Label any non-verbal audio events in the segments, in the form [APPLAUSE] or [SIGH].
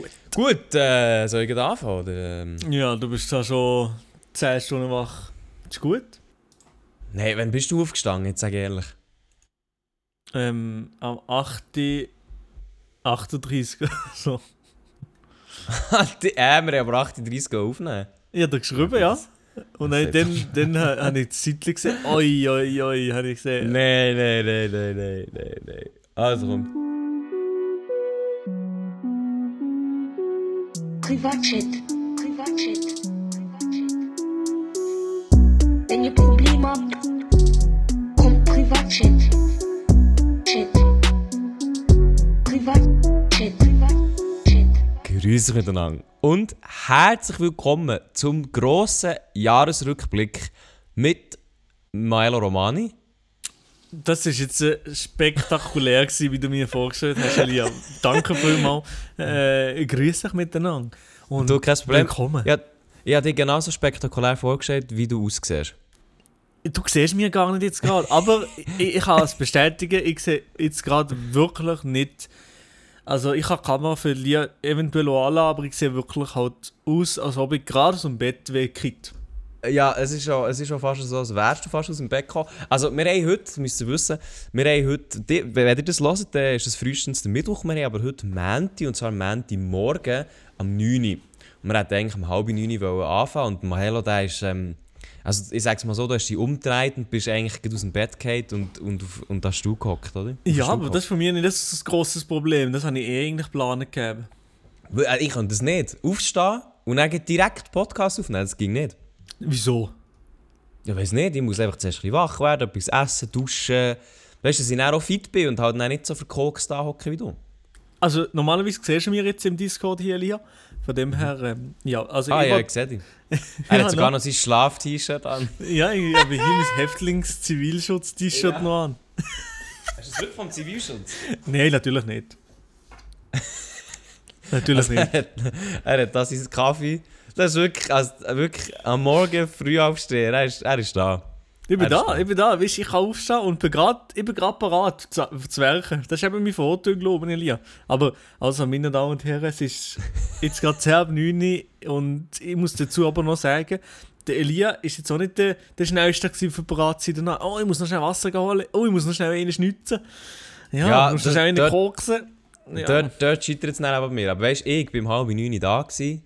Gut. Gut, äh, soll ich anfangen? Oder, ähm? Ja, du bist da schon 10 Stunden wach. Ist gut. Nein, wann bist du aufgestanden? Jetzt sag ehrlich. Ähm, am 8. 38 oder so. [LAUGHS] Äh, wir haben aber 38 aufnehmen. Ich habe da geschrieben, ja. Und dann, dann, dann ha- habe ich das Zeitchen gesehen. Oi, oi, oi, habe ich gesehen. Nein, nein, nein, nein, nein, nein, nein. Also komm. Privatchat. Privatchat. Wenn ihr Probleme habt, kommt Privatchat. Chat. Privatchat. Privatchat. Grüße miteinander. Und herzlich willkommen zum grossen Jahresrückblick mit Maelo Romani. Das war jetzt äh, spektakulär, gewesen, wie du mir vorgestellt hast, Elia. Danke vielmals. Äh, grüß dich miteinander. Und Du, kein Problem. Willkommen. Ja, ich habe dir genauso spektakulär vorgestellt, wie du aussiehst. Du siehst mich gar nicht jetzt gerade, aber ich, ich kann es bestätigen, ich sehe jetzt gerade wirklich nicht. Also ich habe die Kamera für Lia eventuell auch anlassen, aber ich sehe wirklich halt aus, als ob ich gerade aus dem Bett wegkriegt. Ja, es ist schon, es ist schon fast so, als wärst du fast aus dem Bett gekommen. Also wir haben heute, müsst ihr wissen, wir haben heute, die, wenn ihr das hört, dann ist es frühestens der Mittwoch, wir haben aber heute Mänti, und zwar Mänti morgen am 9 Uhr. Und wir wollten eigentlich um halb 9 Uhr anfangen und Mahelo, der ist, ähm, also ich sag's mal so, du hast dich umgedreht und bist eigentlich aus dem Bett gefallen und, und, auf- und hast du gehockt, oder? Auf Ja, aber das ist für mich nicht das, das grosses Problem. Das habe ich eh eigentlich gehockt. Weil, äh, Ich kann das nicht. Aufstehen und dann direkt Podcast aufnehmen, das ging nicht. Wieso? Ich weiß nicht, ich muss einfach zuerst ein bisschen wach werden, etwas essen, duschen. Weißt du, dass ich dann auch fit bin und halt dann nicht so verkokst da hocke wie du. Also normalerweise siehst du mich jetzt im Discord hier, Lia. Von dem her, ähm, ja, also Ah ich ja, ich sehe dich. [LAUGHS] Er Ja, hat sogar noch sein Schlaf-T-Shirt an. ja, ich habe hier mein Häftlings-Zivilschutz-T-Shirt Ja. noch an. Hast du das wirklich vom Zivilschutz? Nein, natürlich nicht. [LAUGHS] natürlich nicht. er, hat, er hat da seinen Kaffee. Das ist wirklich, also wirklich am Morgen früh aufstehen. Er ist, er ist da. Ich bin da, da. ich bin da. Weißt, ich kann aufstehen und bin grad, ich bin gerade parat zu, zu werken. Das ist eben mein Vorteil, glaube ich, Elia. Aber, also, meine Damen und Herren, es ist jetzt gerade 10 ab 9 Uhr und ich muss dazu aber noch sagen, der Elia ist jetzt auch nicht der, der Schnellste gewesen für parat zu sein. danach. Oh, ich muss noch schnell Wasser holen. Oh, ich muss noch schnell einen schnitzen. Ja, Ja, ich muss noch schnell einen koksen. Ja. Dort, dort scheitert es dann aber bei mir. Aber weißt du, ich war um halb neun da. Gewesen.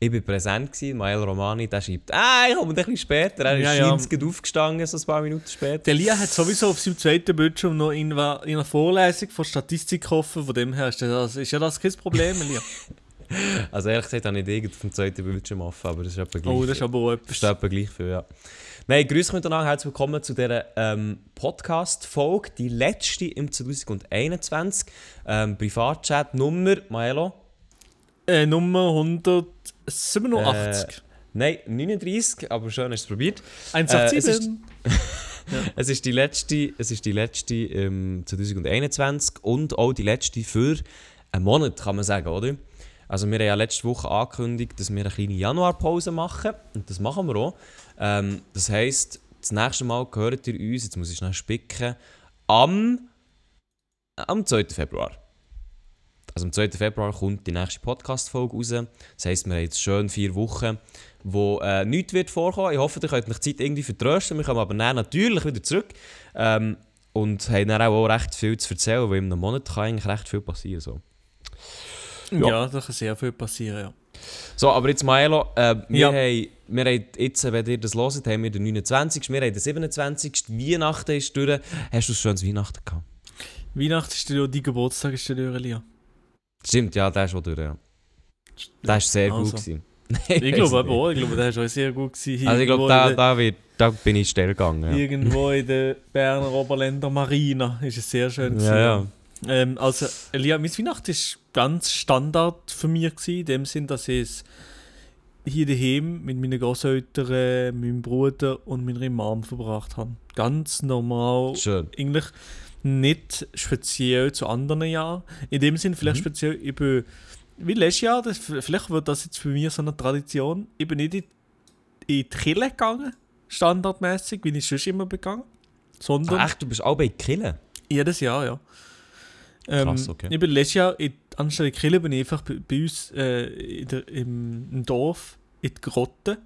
Ich war präsent, gewesen. Mael Romani der schreibt, ah, ich komme ein bisschen später. Er ist Ja, ja, aufgestanden, so ein paar Minuten später. Der Elia hat sowieso auf seinem zweiten Bildschirm noch in, in einer Vorlesung von Statistik offen. Von dem her ist, das, ist ja das kein Problem, Elia. [LAUGHS] Also ehrlich gesagt habe ich nicht irgend vom zweiten Bildschirm offen, aber das ist etwa gleich. Oh, das ist aber auch Das ist etwas. etwa gleich viel, ja. Nein, grüß euch miteinander, herzlich willkommen zu dieser ähm, Podcast-Folge, die letzte im 2021. Ähm, Privatchat Nummer, Maelo? Äh, Nummer 187. Nein, 39, aber schön hast du es probiert. 187. [LAUGHS] Es ist die letzte, es ist die letzte im 2021 und auch die letzte für einen Monat, kann man sagen, oder? Also wir haben ja letzte Woche angekündigt, dass wir eine kleine Januarpause machen und das machen wir auch. Ähm, das heisst, das nächste Mal gehört ihr uns, jetzt muss ich schnell spicken, am, am 2. Februar. Also am 2. Februar kommt die nächste Podcast-Folge raus. Das heisst, wir haben jetzt schön vier Wochen, wo äh, nichts wird vorkommen. Ich hoffe, ihr könnt euch die Zeit irgendwie vertrösten. Wir kommen aber dann natürlich wieder zurück. Ähm, und haben dann auch recht viel zu erzählen, weil in einem Monat kann eigentlich recht viel passieren. So, ja. Ja. da kann sehr viel passieren, ja. so aber jetzt Maelo, äh, wir, Ja. haben, wir haben jetzt, wenn ihr das hört, haben wir den 29. Wir haben den 27. Weihnachten ist durch. Hast du ein schönes Weihnachten gehabt? Weihnachten ist ja dein Geburtstag, ist durch, Elia. Stimmt, ja, der ist durch. Ja. Der war sehr Also. gut. Gewesen. [LAUGHS] Ich glaube aber auch, ich glaube, der war auch sehr gut. Gewesen. Also ich glaube, da, da, wird, da bin ich steil gegangen. Ja, Irgendwo in der Berner Oberländer Marina ist es sehr schön. gewesen, ja. ja. Ähm, also, Elia, mein Weihnachten war ganz Standard für mich, gewesen, in dem Sinn, dass ich es hier daheim mit meinen Großeltern, meinem Bruder und meiner Mom verbracht habe. Ganz normal. Schön. Eigentlich nicht speziell zu anderen Jahren. In dem Sinn, vielleicht Mhm. speziell, ich bin, wie letztes Jahr, das, vielleicht wird das jetzt für mich so eine Tradition, ich bin nicht in, in die Kirche gegangen, standardmäßig, wie ich sonst immer begangen, sondern Ach, echt, du bist auch bei Killen? jedes Jahr, ja. Ähm, Krass, okay. Ich bin letztes Jahr, in, anstelle Kille, bin ich einfach bei, bei uns äh, in der, im, im Dorf in die Grotte.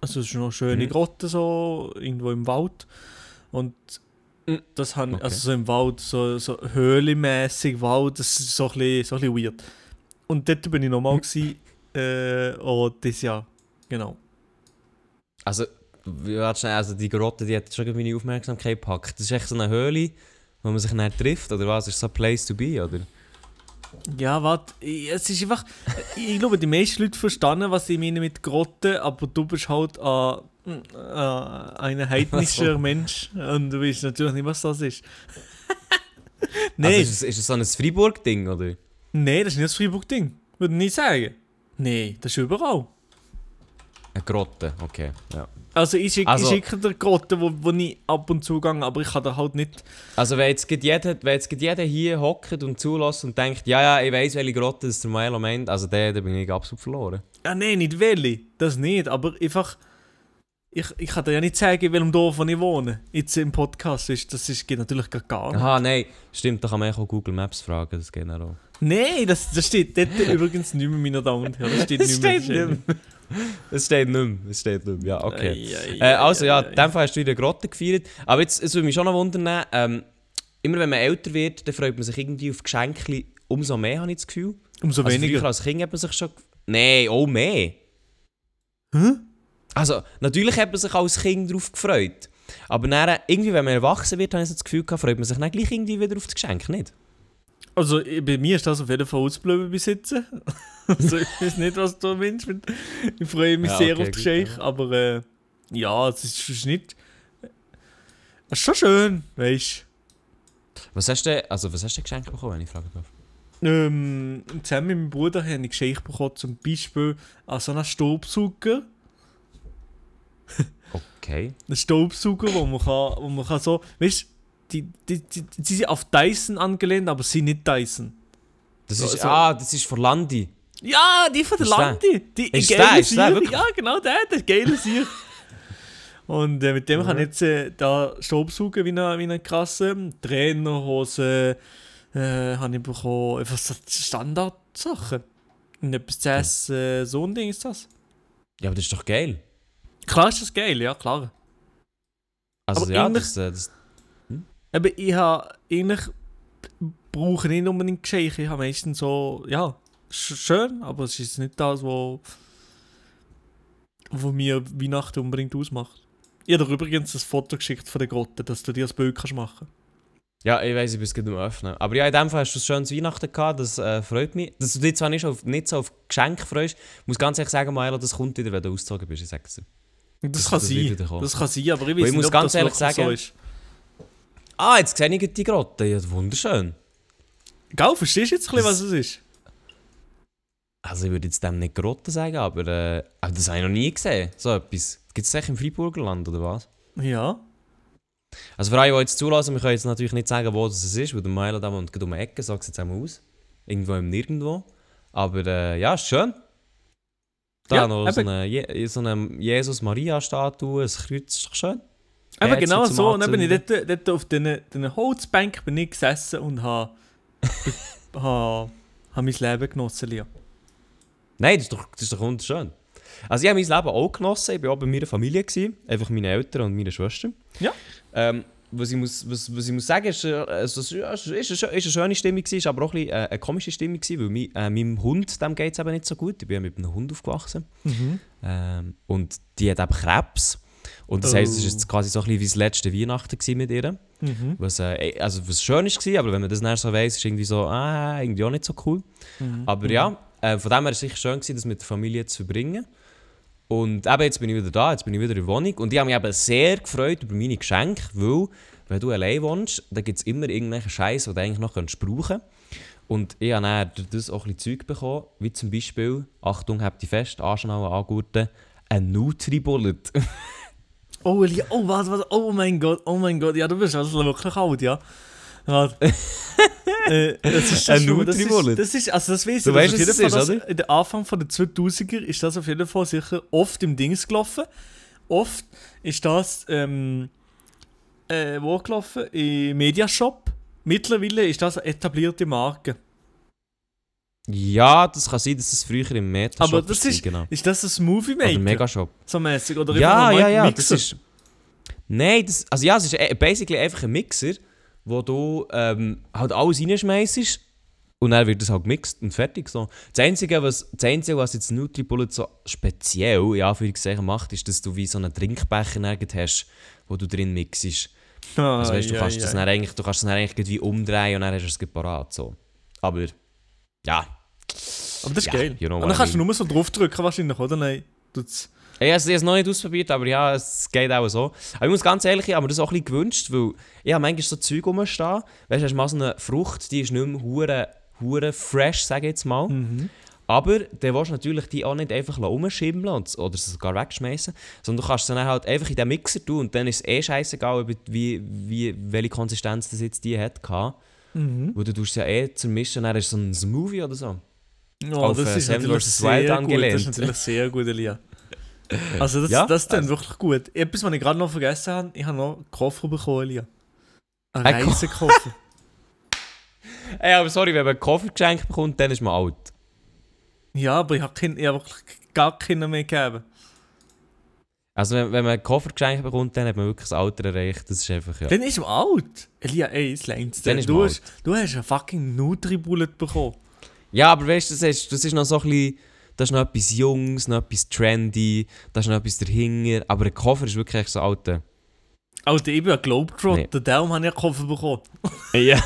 Also es ist noch eine schöne Mhm. Grotte, so irgendwo im Wald. Und. Das haben, Okay. also so im Wald, so, so höhlenmäßig Wald, das ist so ein bisschen, so ein bisschen weird. Und dort bin ich nochmal gewesen, äh, oh, dieses Jahr, genau. Also, warte also die Grotte, die hat schon meine Aufmerksamkeit gepackt. Das ist echt so eine Höhle, wo man sich nicht trifft, oder was? Ist so ein Place to be, oder? Ja, warte, ich- es ist einfach, ich glaube, die meisten Leute verstanden, was ich meine mit Grotte, aber du bist halt äh, äh, ein [LAUGHS] heidnischer so. Mensch und du weißt natürlich nicht, was das ist. Nee. [LAUGHS] Nein, Also, ist, es- ist es so ein Freiburg-Ding, oder? nee, das ist nicht das Freiburg-Ding. Würde ich nicht sagen. Nee, das ist überall. Eine Grotte, okay. Ja. Also ich schicke Also- ich schicke dir Grotte, wo, wo ich ab und zu gehe, aber ich kann da halt nicht... Also, wenn jetzt jeder, wenn jetzt jeder hier hockt und zulässt und denkt, ja, ja, ich weiß, welche Grotte das der Milo meint, also der, der bin ich absolut verloren. Ja, nee, nicht welche, das nicht, aber einfach... Ich, ich kann dir ja nicht sagen, in welchem Dorf ich wohne. Jetzt im Podcast ist, das ist, geht natürlich gar- nicht. Aha, nein, stimmt, da kann man auch Google Maps fragen, das geht auch. Nein, das, das steht dort [LAUGHS] übrigens nicht mehr, meine Damen und Herren. Das steht nicht mehr. steht nicht mehr. Es steht nicht mehr, es steht nicht mehr, ja, okay. Ei, ei, Äh, also ja, in dem Fall hast du in der Grotte gefeiert. Aber jetzt, es würde mich schon noch wundern, ähm, immer wenn man älter wird, dann freut man sich irgendwie auf Geschenke umso mehr, habe ich das Gefühl. Umso also weniger. Früher als Kind hat man sich schon... Nein, auch mehr. Hä? Also, natürlich hat man sich als Kind darauf gefreut. Aber dann, irgendwie, wenn man erwachsen wird, habe ich so das Gefühl gehabt, freut man sich dann gleich irgendwie wieder auf das Geschenk, nicht? Also bei mir ist das auf jeden Fall ausgeblieben jetzt. [LAUGHS] also ich weiß nicht, was du meinst. Ich freue mich Ja, sehr okay, auf die gut, Geschenke, aber äh, ja, es ist, ist nicht... Es ist schon schön, weißt Was hast du, also, was hast du geschenkt bekommen, wenn ich fragen darf? du. Ähm, zusammen mit meinem Bruder habe ich Geschenke bekommen, zum Beispiel an so einen Staubsauger. Okay. [LAUGHS] Einen Staubsauger, wo man, kann, wo man kann so... Weißt du, die, die, die, die sind auf Dyson angelehnt, aber sie sind nicht Dyson. Das ist, Also- ah, das ist von Landi. Ja, die von der? Landi. Die Ist geile der? Ist der? Ja, genau der, der geile Sieg. [LAUGHS] Und äh, mit dem Mhm. kann ich jetzt äh, da Staubsaugen wie eine, wie eine krasse Trainerhose äh, habe ich bekommen. Einfach so Standardsachen. Und etwas zu essen, so ein Ding ist das. Ja, aber das ist doch geil. Klar ist das geil, ja klar. Also Aber ja, das, äh, das... Aber ich habe eigentlich brauche nicht unbedingt Geschenke. Ich habe meistens so, ja, sch schön, aber es ist nicht das, wo, wo mir Weihnachten unbedingt ausmacht. Ich habe dir übrigens ein Foto geschickt von der Grotte, dass du dir das Bild kannst machen Ja, ich weiß, ich bin es gerade am Öffnen. Aber ja, in dem Fall hast du ein schönes Weihnachten gehabt, das äh, freut mich. Dass du dich zwar nicht, auf, nicht so auf Geschenke freust, ich muss ganz ehrlich sagen, Maelo, das kommt wieder, wenn du ausgezogen bist, ich sag's dir. Das, Das- kann sein. Das kann sein, aber ich weiß ich nicht, muss ob ganz das ehrlich sagen- so ist. Ah, jetzt sehe ich die Grotte, ja, wunderschön. Gell, verstehst du jetzt ein bisschen, was es ist? Also ich würde jetzt dem nicht Grotte sagen, aber, äh, aber das habe ich noch nie gesehen, so etwas. Gibt es das im Freiburgerland, oder was? Ja. Also für alle, die jetzt zulassen, wir können jetzt natürlich nicht sagen, wo das ist, weil der Milo da wohnt um die Ecke, sagt es jetzt einmal aus. Irgendwo im Nirgendwo. Aber äh, ja, schön. Da Ja, noch so eben. eine, Je so eine Jesus-Maria-Statue, ein Kreuz, ist doch schön. Aber Kerzen genau so. Und dann bin ich dort, dort auf diesen diesen Holzbank bin ich gesessen und habe [LAUGHS] ha, ha mein Leben genossen. Lia. Nein, das ist doch, das ist doch wunderschön. Also ich habe mein Leben auch genossen, ich war auch bei meiner Familie, gewesen, einfach meine Eltern und meine Schwester. Ja. Ähm, was, ich muss, was, was ich muss sagen, ist, äh, es ist, eine, schö- ist eine schöne Stimmung, gewesen, ist aber auch ein bisschen, äh, eine komische Stimmung, gewesen, weil mein, äh, meinem Hund dem geht es eben nicht so gut. Ich bin ja mit einem Hund aufgewachsen. Mhm. Ähm, und die hat eben Krebs. Und das heisst, es war jetzt quasi so ein bisschen wie das letzte Weihnachten mit ihr. Mhm. Was, äh, also, was schön war, aber wenn man das dann so weiss, ist irgendwie so, ah, irgendwie auch nicht so cool. Mhm. Aber ja, äh, von dem her war es sicher schön, gewesen, das mit der Familie zu verbringen. Und eben, jetzt bin ich wieder da, jetzt bin ich wieder in der Wohnung. Und ich habe mich eben sehr gefreut über meine Geschenke, weil, wenn du allein wohnst, dann gibt es immer irgendwelchen Scheiß, den du eigentlich noch könntest brauchen Und ich habe dann das auch ein bisschen Zeug bekommen, wie zum Beispiel, Achtung, habt die fest, anschnallen, angurten, ein Nutri-Bullet. [LAUGHS] Oh, oh, warte, warte, oh mein Gott, oh mein Gott, ja, du bist also wirklich alt, ja. Warte. [LAUGHS] äh, das ist Ein schon, das ist, das ist, also das weiß ich, Du das weißt, Fall, ist, das, oder? in der Anfang von der 2000er ist das auf jeden Fall sicher oft im Dings gelaufen. Oft ist das, ähm, äh, wo gelaufen? Im Mediashop, mittlerweile ist das eine etablierte Marke. Ja, das kann sein, dass es früher im Meta Aber das ist, genau. ist das ein Smoothie Oder Maker? Megashop. So mäßig? Oder Ja, ja, ja, Mixer? das ist... Nein, das, also ja, es ist eh- basically einfach ein Mixer, wo du ähm, halt alles reinschmeißt und dann wird es halt gemixt und fertig so. Das Einzige, was, das Einzige, was jetzt NutriBullet so speziell, ja, für macht, ist, dass du wie so einen Trinkbecher hast, wo du drin mixst. Ah, Also weißt, du, ja, kannst ja. das dann eigentlich, du kannst das dann eigentlich irgendwie umdrehen und dann hast du es gleich parat, so. Aber, ja. Aber das ist Ja, geil. you know Und dann kannst du nur so draufdrücken wahrscheinlich, oder? Nein. Tut's. Ich habe es noch nicht ausprobiert, aber ja, es geht auch so. Aber ich muss ganz ehrlich, ich habe mir das auch ein bisschen gewünscht, weil ich habe manchmal so Zeug rumstehen. Weißt du, hast mal so eine Frucht, die ist nicht mehr hure, hure fresh, sage ich jetzt mal. Mhm. Aber dann willst du natürlich die auch nicht einfach rumschimmeln und, oder sie sogar wegschmeißen, sondern du kannst sie dann halt einfach in den Mixer tun und dann ist es eh scheißegal, wie, wie, welche Konsistenz das jetzt die hat. Mhm. Wo du tust ja eh zermischen, dann ist so ein Smoothie oder so. Oh, Auf, das äh, ist Sam natürlich sehr gut. Das ist natürlich sehr gut, Elia. [LAUGHS] Also das, Ja, das ist dann also- wirklich gut. Etwas, was ich gerade noch vergessen habe, ich habe noch einen Koffer bekommen, Elia. Einen Ein Ko- Reisekoffer. [LAUGHS] Ey, aber sorry, wenn man einen Koffer geschenkt bekommt, dann ist man alt. ja, aber ich habe kein, hab wirklich gar keinen mehr gegeben. Also wenn, wenn man einen Koffer geschenkt bekommt, dann hat man wirklich das Alter erreicht. Das ist einfach, ja. Dann ist man alt. Elia, ey, es längt Dann ist du, man hast, du hast einen fucking Nutri-Bullet bekommen. Ja, aber weißt du, das ist, das ist noch so ein bisschen, das ist noch etwas Jungs, noch etwas Trendy, das ist noch etwas dahinter. Aber ein Koffer ist wirklich echt so alter. Alter, ich bin ein Globetrotter, Nee. darum habe ich einen Koffer bekommen. [LAUGHS] Ja.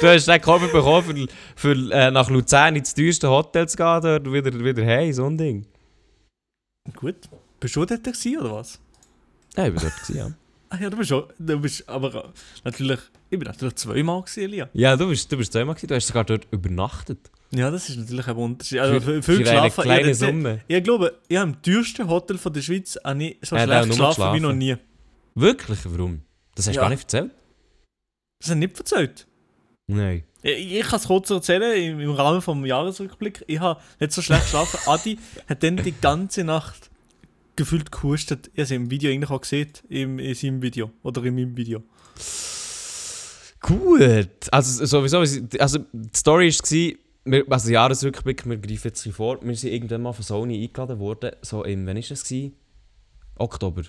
du hast den Koffer bekommen, für, für äh, nach Luzern ins teuerste Hotel zu gehen, dort wieder, wieder hey, so ein Ding. Gut. Bist du dort gewesen, oder was? Ja, ich war dort, gewesen, ja. [LAUGHS] Ah ja, du bist schon, du bist aber natürlich, ich bin natürlich zweimal gewesen, Elia. Ja, du bist, du bist zweimal gewesen, du hast sogar dort übernachtet. Ja, das ist natürlich ein Unterschied. Also Für- viel für eine geschlafen. kleine ich, Summe. Ich glaube, ich habe im teuersten Hotel von der Schweiz habe ich so Ja, schlecht auch geschlafen wie noch nie. Wirklich? Warum? Das hast du Ja. gar nicht erzählt? Das hast du nicht erzählt. Nein. Ich, ich kann es kurz erzählen, im, im Rahmen vom Jahresrückblick. Ich habe nicht so schlecht geschlafen. [LAUGHS] Adi hat dann die ganze Nacht gefühlt gehustet. Ich habe es im Video eigentlich auch gesehen, im, in seinem Video. Oder in meinem Video. Gut. Also sowieso, also die Story war, wir, also Jahresrückblick, wir greifen jetzt ein vor, wir sind irgendwann mal von Sony eingeladen worden, so im, wann war das? Gewesen? Oktober.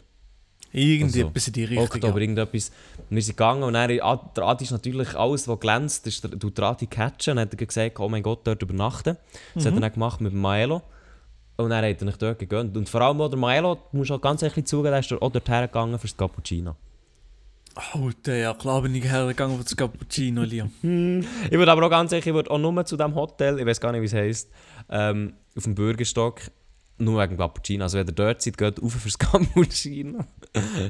Irgendetwas in die Richtung. Oktober, ja. irgendetwas. Wir sind gegangen und dann, der Adi ist natürlich alles, was glänzt, ist, der- der Adi catchen. Und dann hat er gesagt, oh mein Gott, dort übernachten. Das Mhm. hat er dann gemacht mit dem Maelo. Und dann hat er nicht dort gegönnt. Und vor allem auch der Maelo, du musst auch ganz ehrlich zugeben, der ist dort auch dorthin gegangen fürs Cappuccino. Bin ich hergegangen für das Cappuccino, Liam. [LAUGHS] Ich würde aber auch ganz ehrlich, ich würde auch nur zu diesem Hotel, ich weiß gar nicht, wie es heisst, ähm, auf dem Bürgerstock, nur wegen Cappuccino. Also wenn ihr dort seid, geht auf fürs [LAUGHS] Cappuccino.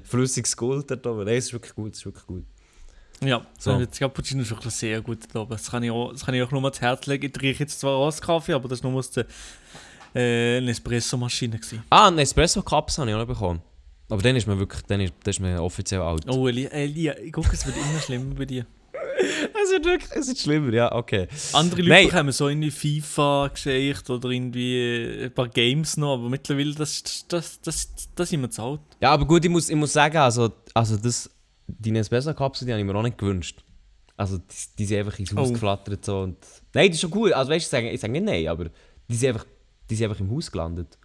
Flüssiges Gold dort oben. Nein, es ist wirklich gut, es ist wirklich gut. Ja, So. so. das Cappuccino ist wirklich sehr gut da oben. Das kann ich auch, das kann ich auch nur ans Herz legen. Ich trinke jetzt zwar auch Kaffee, aber das war nur aus der äh, Nespresso-Maschine. Ah, einen Espresso-Cups habe ich auch noch bekommen. Aber dann ist man wirklich, dann ist, dann ist man offiziell alt. Oh, Elia, Elia, ich gucke, es wird immer schlimmer bei dir. [LAUGHS] Es wird wirklich, es wird schlimmer, ja, okay. Andere Leute Nein. bekommen so irgendwie FIFA geschenkt oder irgendwie ein paar Games noch, aber mittlerweile, das, das, das, das, das sind wir zu alt. Ja, aber gut, ich muss, ich muss sagen, also, also das, die Nespresso-Kapsel, die habe ich mir auch nicht gewünscht. Also die, die sind einfach ins Haus Oh. geflattert so und... Nein, das ist schon cool, also weißt du, ich sage, ich sage nicht nein, aber die sind einfach, die sind einfach im Haus gelandet.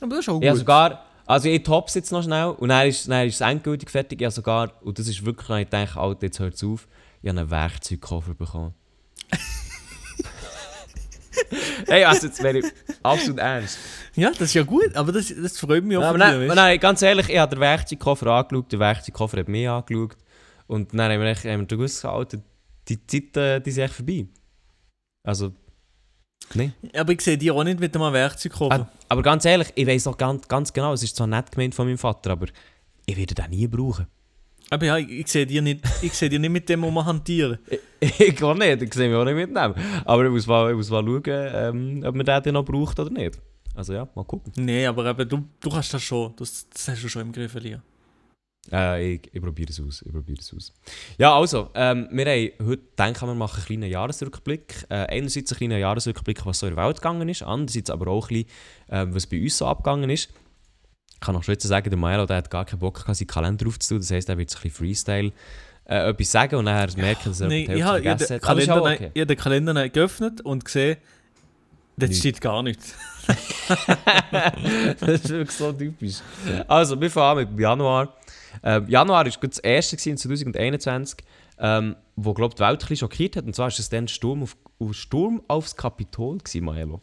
Aber das ist auch gut. Ja, sogar, also ich tops jetzt noch schnell und dann ist, dann ist es endgültig fertig. Ja, sogar, und das ist wirklich, ich denke, Alter, jetzt hört es auf, ich habe einen Werkzeugkoffer bekommen. [LAUGHS] hey, also jetzt wäre ich absolut ernst. Ja, das ist ja gut, aber das, das freut mich auch Ja, aber nein, weißt nein, ganz ehrlich, ich habe den Werkzeugkoffer angeschaut, der Werkzeugkoffer hat mich angeschaut und dann haben wir, haben wir gewusst, Alter, die Zeit, die ist echt vorbei. Also, nein. du? Aber ich sehe die auch nicht mit einem Werkzeugkoffer. Ah, aber ganz ehrlich, ich weiß auch ganz, ganz genau, es ist zwar nett gemeint von meinem Vater, aber ich werde den nie brauchen. Aber ja, ich, ich sehe die nicht, ich sehe nicht mit dem um hantieren. [LAUGHS] ich kann nicht, ich sehe mich auch nicht mitnehmen. Aber ich muss mal, ich muss mal schauen, ähm, ob man den noch braucht oder nicht. Also ja, mal gucken. Nee, aber eben, du, du kannst das schon. Das, das hast du schon im Griff, Elia. Äh, ich ich probiere es aus. Ich probiere es aus. Ja, also, ähm, wir haben heute denken wir machen einen kleinen Jahresrückblick. Äh, einerseits einen kleinen Jahresrückblick, was so in der Welt gegangen ist, andererseits aber auch ein bisschen, ähm, was bei uns so abgegangen ist. Ich kann noch schon jetzt sagen, der Milo der hat gar keinen Bock, gehabt, seinen Kalender aufzutun. Das heisst, er wird ein bisschen Freestyle äh, etwas sagen und dann merken, dass er Nein, ich habe den hat. Auch Kalender, okay. ich hab den Kalender nicht geöffnet und gesehen, dort Nichts. steht gar nichts. [LAUGHS] das ist wirklich so typisch. Also, wir fangen an mit Januar. Ähm, Januar war das erste gewesen, 2021, ähm, wo glaub, die Welt ein bisschen schockiert hat. Und zwar war es dann Sturm, auf, auf Sturm aufs Kapitol, gewesen, Maelo.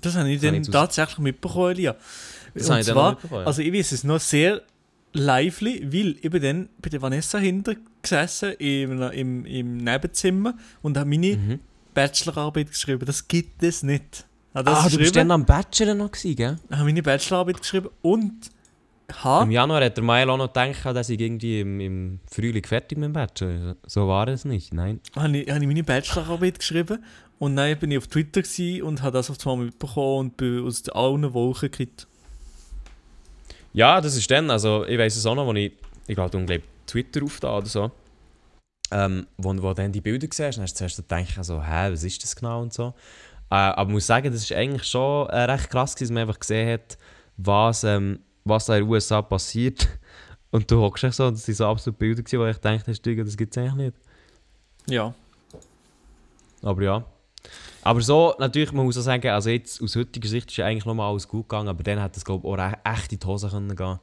Das habe ich Das dann ich tatsächlich mitbekommen, Elia. Das und ich zwar, mitbekommen, ja. also ich weiß es noch sehr lively, weil ich bin dann bei der Vanessa hinter gesessen im, im, im Nebenzimmer und habe meine Mhm. Bachelorarbeit geschrieben. Das gibt es nicht. Ah, du bist dann am Bachelor noch gewesen, gell? habe meine Bachelorarbeit geschrieben und habe Im Januar hat der Maelo auch noch gedacht, dass ich irgendwie im, im Frühling fertig mit dem Bachelor. So war es nicht, nein. habe ich, habe ich meine Bachelorarbeit geschrieben und dann bin ich auf Twitter und habe das auf einmal mitbekommen und bin aus allen Wochen gekriegt. Ja, das ist dann, also ich weiß es auch noch, als ich, ich glaube, glaub, Twitter aufda oder so, ähm, wo, wo dann die Bilder siehst, dann hast du zuerst gedacht, also, hä, was ist das genau und so. Äh, aber ich muss sagen, das ist eigentlich schon äh, recht krass, dass man einfach gesehen hat, was, ähm, was da in den USA passiert. [LAUGHS] Und du hockst echt so, das sind so absolut Bilder gewesen, wo ich dachte, das gibt es eigentlich nicht. Ja. Aber ja. Aber so, natürlich, man muss auch sagen, also jetzt aus heutiger Sicht ist ja eigentlich nochmal alles gut gegangen, aber dann hat es, glaube ich, auch re- echt in die Hose können gehen.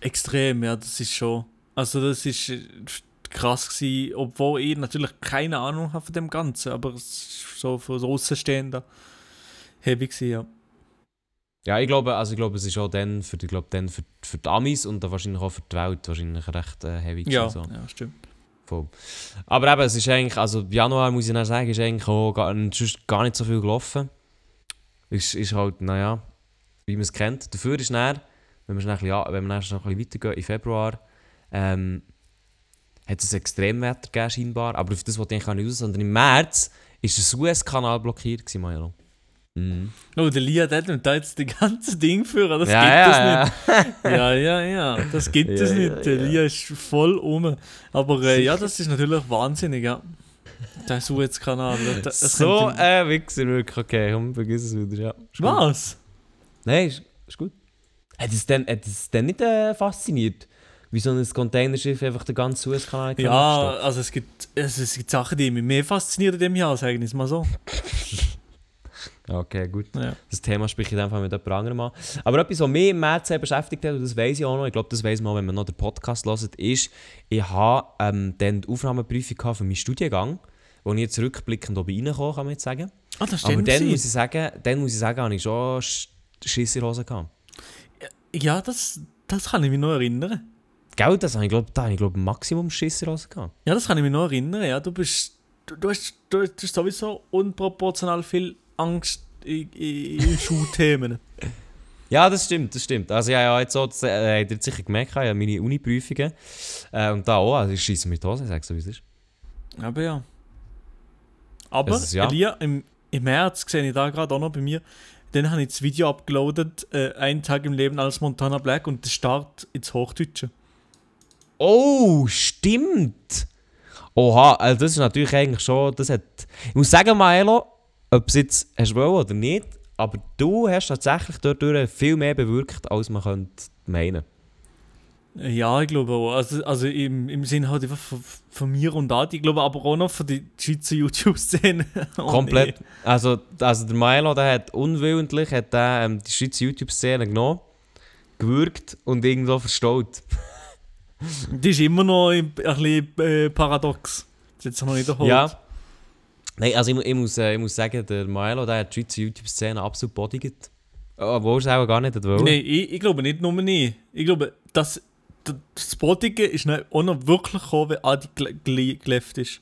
Extrem, ja, das ist schon. Also, das ist äh, krass gewesen, obwohl ich natürlich keine Ahnung habe von dem Ganzen, aber so von Außenstehender heavy gewesen, ja. Ja, ich glaube, also ich glaube, es ist auch dann für, die- ich glaube, dann für, für die Amis und dann wahrscheinlich auch für die Welt wahrscheinlich recht äh, heavy Ja, so. ja, stimmt. Voll. Aber eben, es ist eigentlich, also Januar muss ich dann sagen, ist eigentlich auch gar, gar nicht so viel gelaufen. Ist, ist halt, naja, wie man es kennt. Dafür ist dann, wenn wir, dann wenn wir dann noch ein bisschen weitergehen, im Februar, ähm, hat es ein Extremwetter gegeben scheinbar, aber auf das wollte ich eigentlich nicht raus, sondern im März ist der Suezkanal blockiert gewesen, Milo. Mhm. Oh, der Lia, der nimmt da jetzt das ganze Ding führen, das ja, gibt ja, ja. nicht. Ja, ja, ja, das gibt Ja, es ja, nicht. Der ja. Lia ist voll um. Aber äh, ja, das ist natürlich wahnsinnig, ja. Der Suezkanal. Das, das so ein Wichser, wirklich. Okay, komm, vergiss es wieder. Ja. Ist gut. Was? Nein, ist, ist gut. Hat es denn, hat es denn nicht äh, fasziniert, wie so ein Containerschiff einfach den ganzen Suezkanal Ja, also es gibt, es, es gibt Sachen, die mich mehr faszinieren in dem Jahr, sagen wir es mal so. [LAUGHS] Okay, gut. Ja. Das Thema spreche ich Fall mit jemand anderem an. Aber etwas, was mich im März sehr beschäftigt hat, und das weiß ich auch noch, ich glaube, das weiß man auch, wenn man noch den Podcast hört, ist, ich habe ähm, dann die Aufnahmeprüfung für meinen Studiengang, wo ich jetzt rückblickend oben reinkomme, kann man jetzt sagen. Ah, das Aber stimmt. dann muss ich sagen, dann muss ich sagen, habe ich schon Sch- Schiss in Hose gehabt. Ja, das, das kann ich mich noch erinnern. Gell, das habe ich, glaube da habe ich, glaub, Maximum Schiss in Hose gehabt. Ja, das kann ich mich noch erinnern. Ja, du bist, du, du, hast, du hast sowieso unproportional viel Angst in, in, in Schulthemen. [LAUGHS] Ja, das stimmt, das stimmt. Also ja, ja jetzt so, das äh, habt ihr sicher gemerkt, ja meine Uni-Prüfungen äh, und da auch, also ich schieße mir die Hose, ich sage so wie es ist. Aber ja. Aber, ist ja. Elia, im, im März sehe ich da gerade auch noch bei mir, dann habe ich das Video abgeloadet, äh, einen Tag im Leben als Montana Black und der Start ins Hochdeutsche. Oh, stimmt! Oha, also das ist natürlich eigentlich schon, das hat... Ich muss sagen, Maelo, ob es jetzt hast wollen oder nicht, aber du hast tatsächlich dadurch viel mehr bewirkt, als man könnte meinen. Ja, ich glaube auch. Also, also im, im Sinne halt einfach von, von mir und Adi. Ich glaube aber auch noch von der Schweizer YouTube-Szene. [LAUGHS] Oh, Komplett. nee. Also, also der Milo, der hat unwillentlich hat der, ähm, die Schweizer YouTube-Szene genommen, gewürgt und irgendwo verstaut. Das ist immer noch ein, ein bisschen äh, paradox. Das ist jetzt noch nicht erholt. Ja. Nein, also ich, ich, muss, äh, ich muss sagen, der Milo, der hat die Schweizer YouTube-Szene absolut bodigt. Obwohl er es auch gar nicht hat wollen. Nein, ich, ich glaube nicht nur nie. Ich glaube, dass d- das Bodige ist nicht auch noch wirklich gekommen, wenn Adi gele- gele- geleft ist.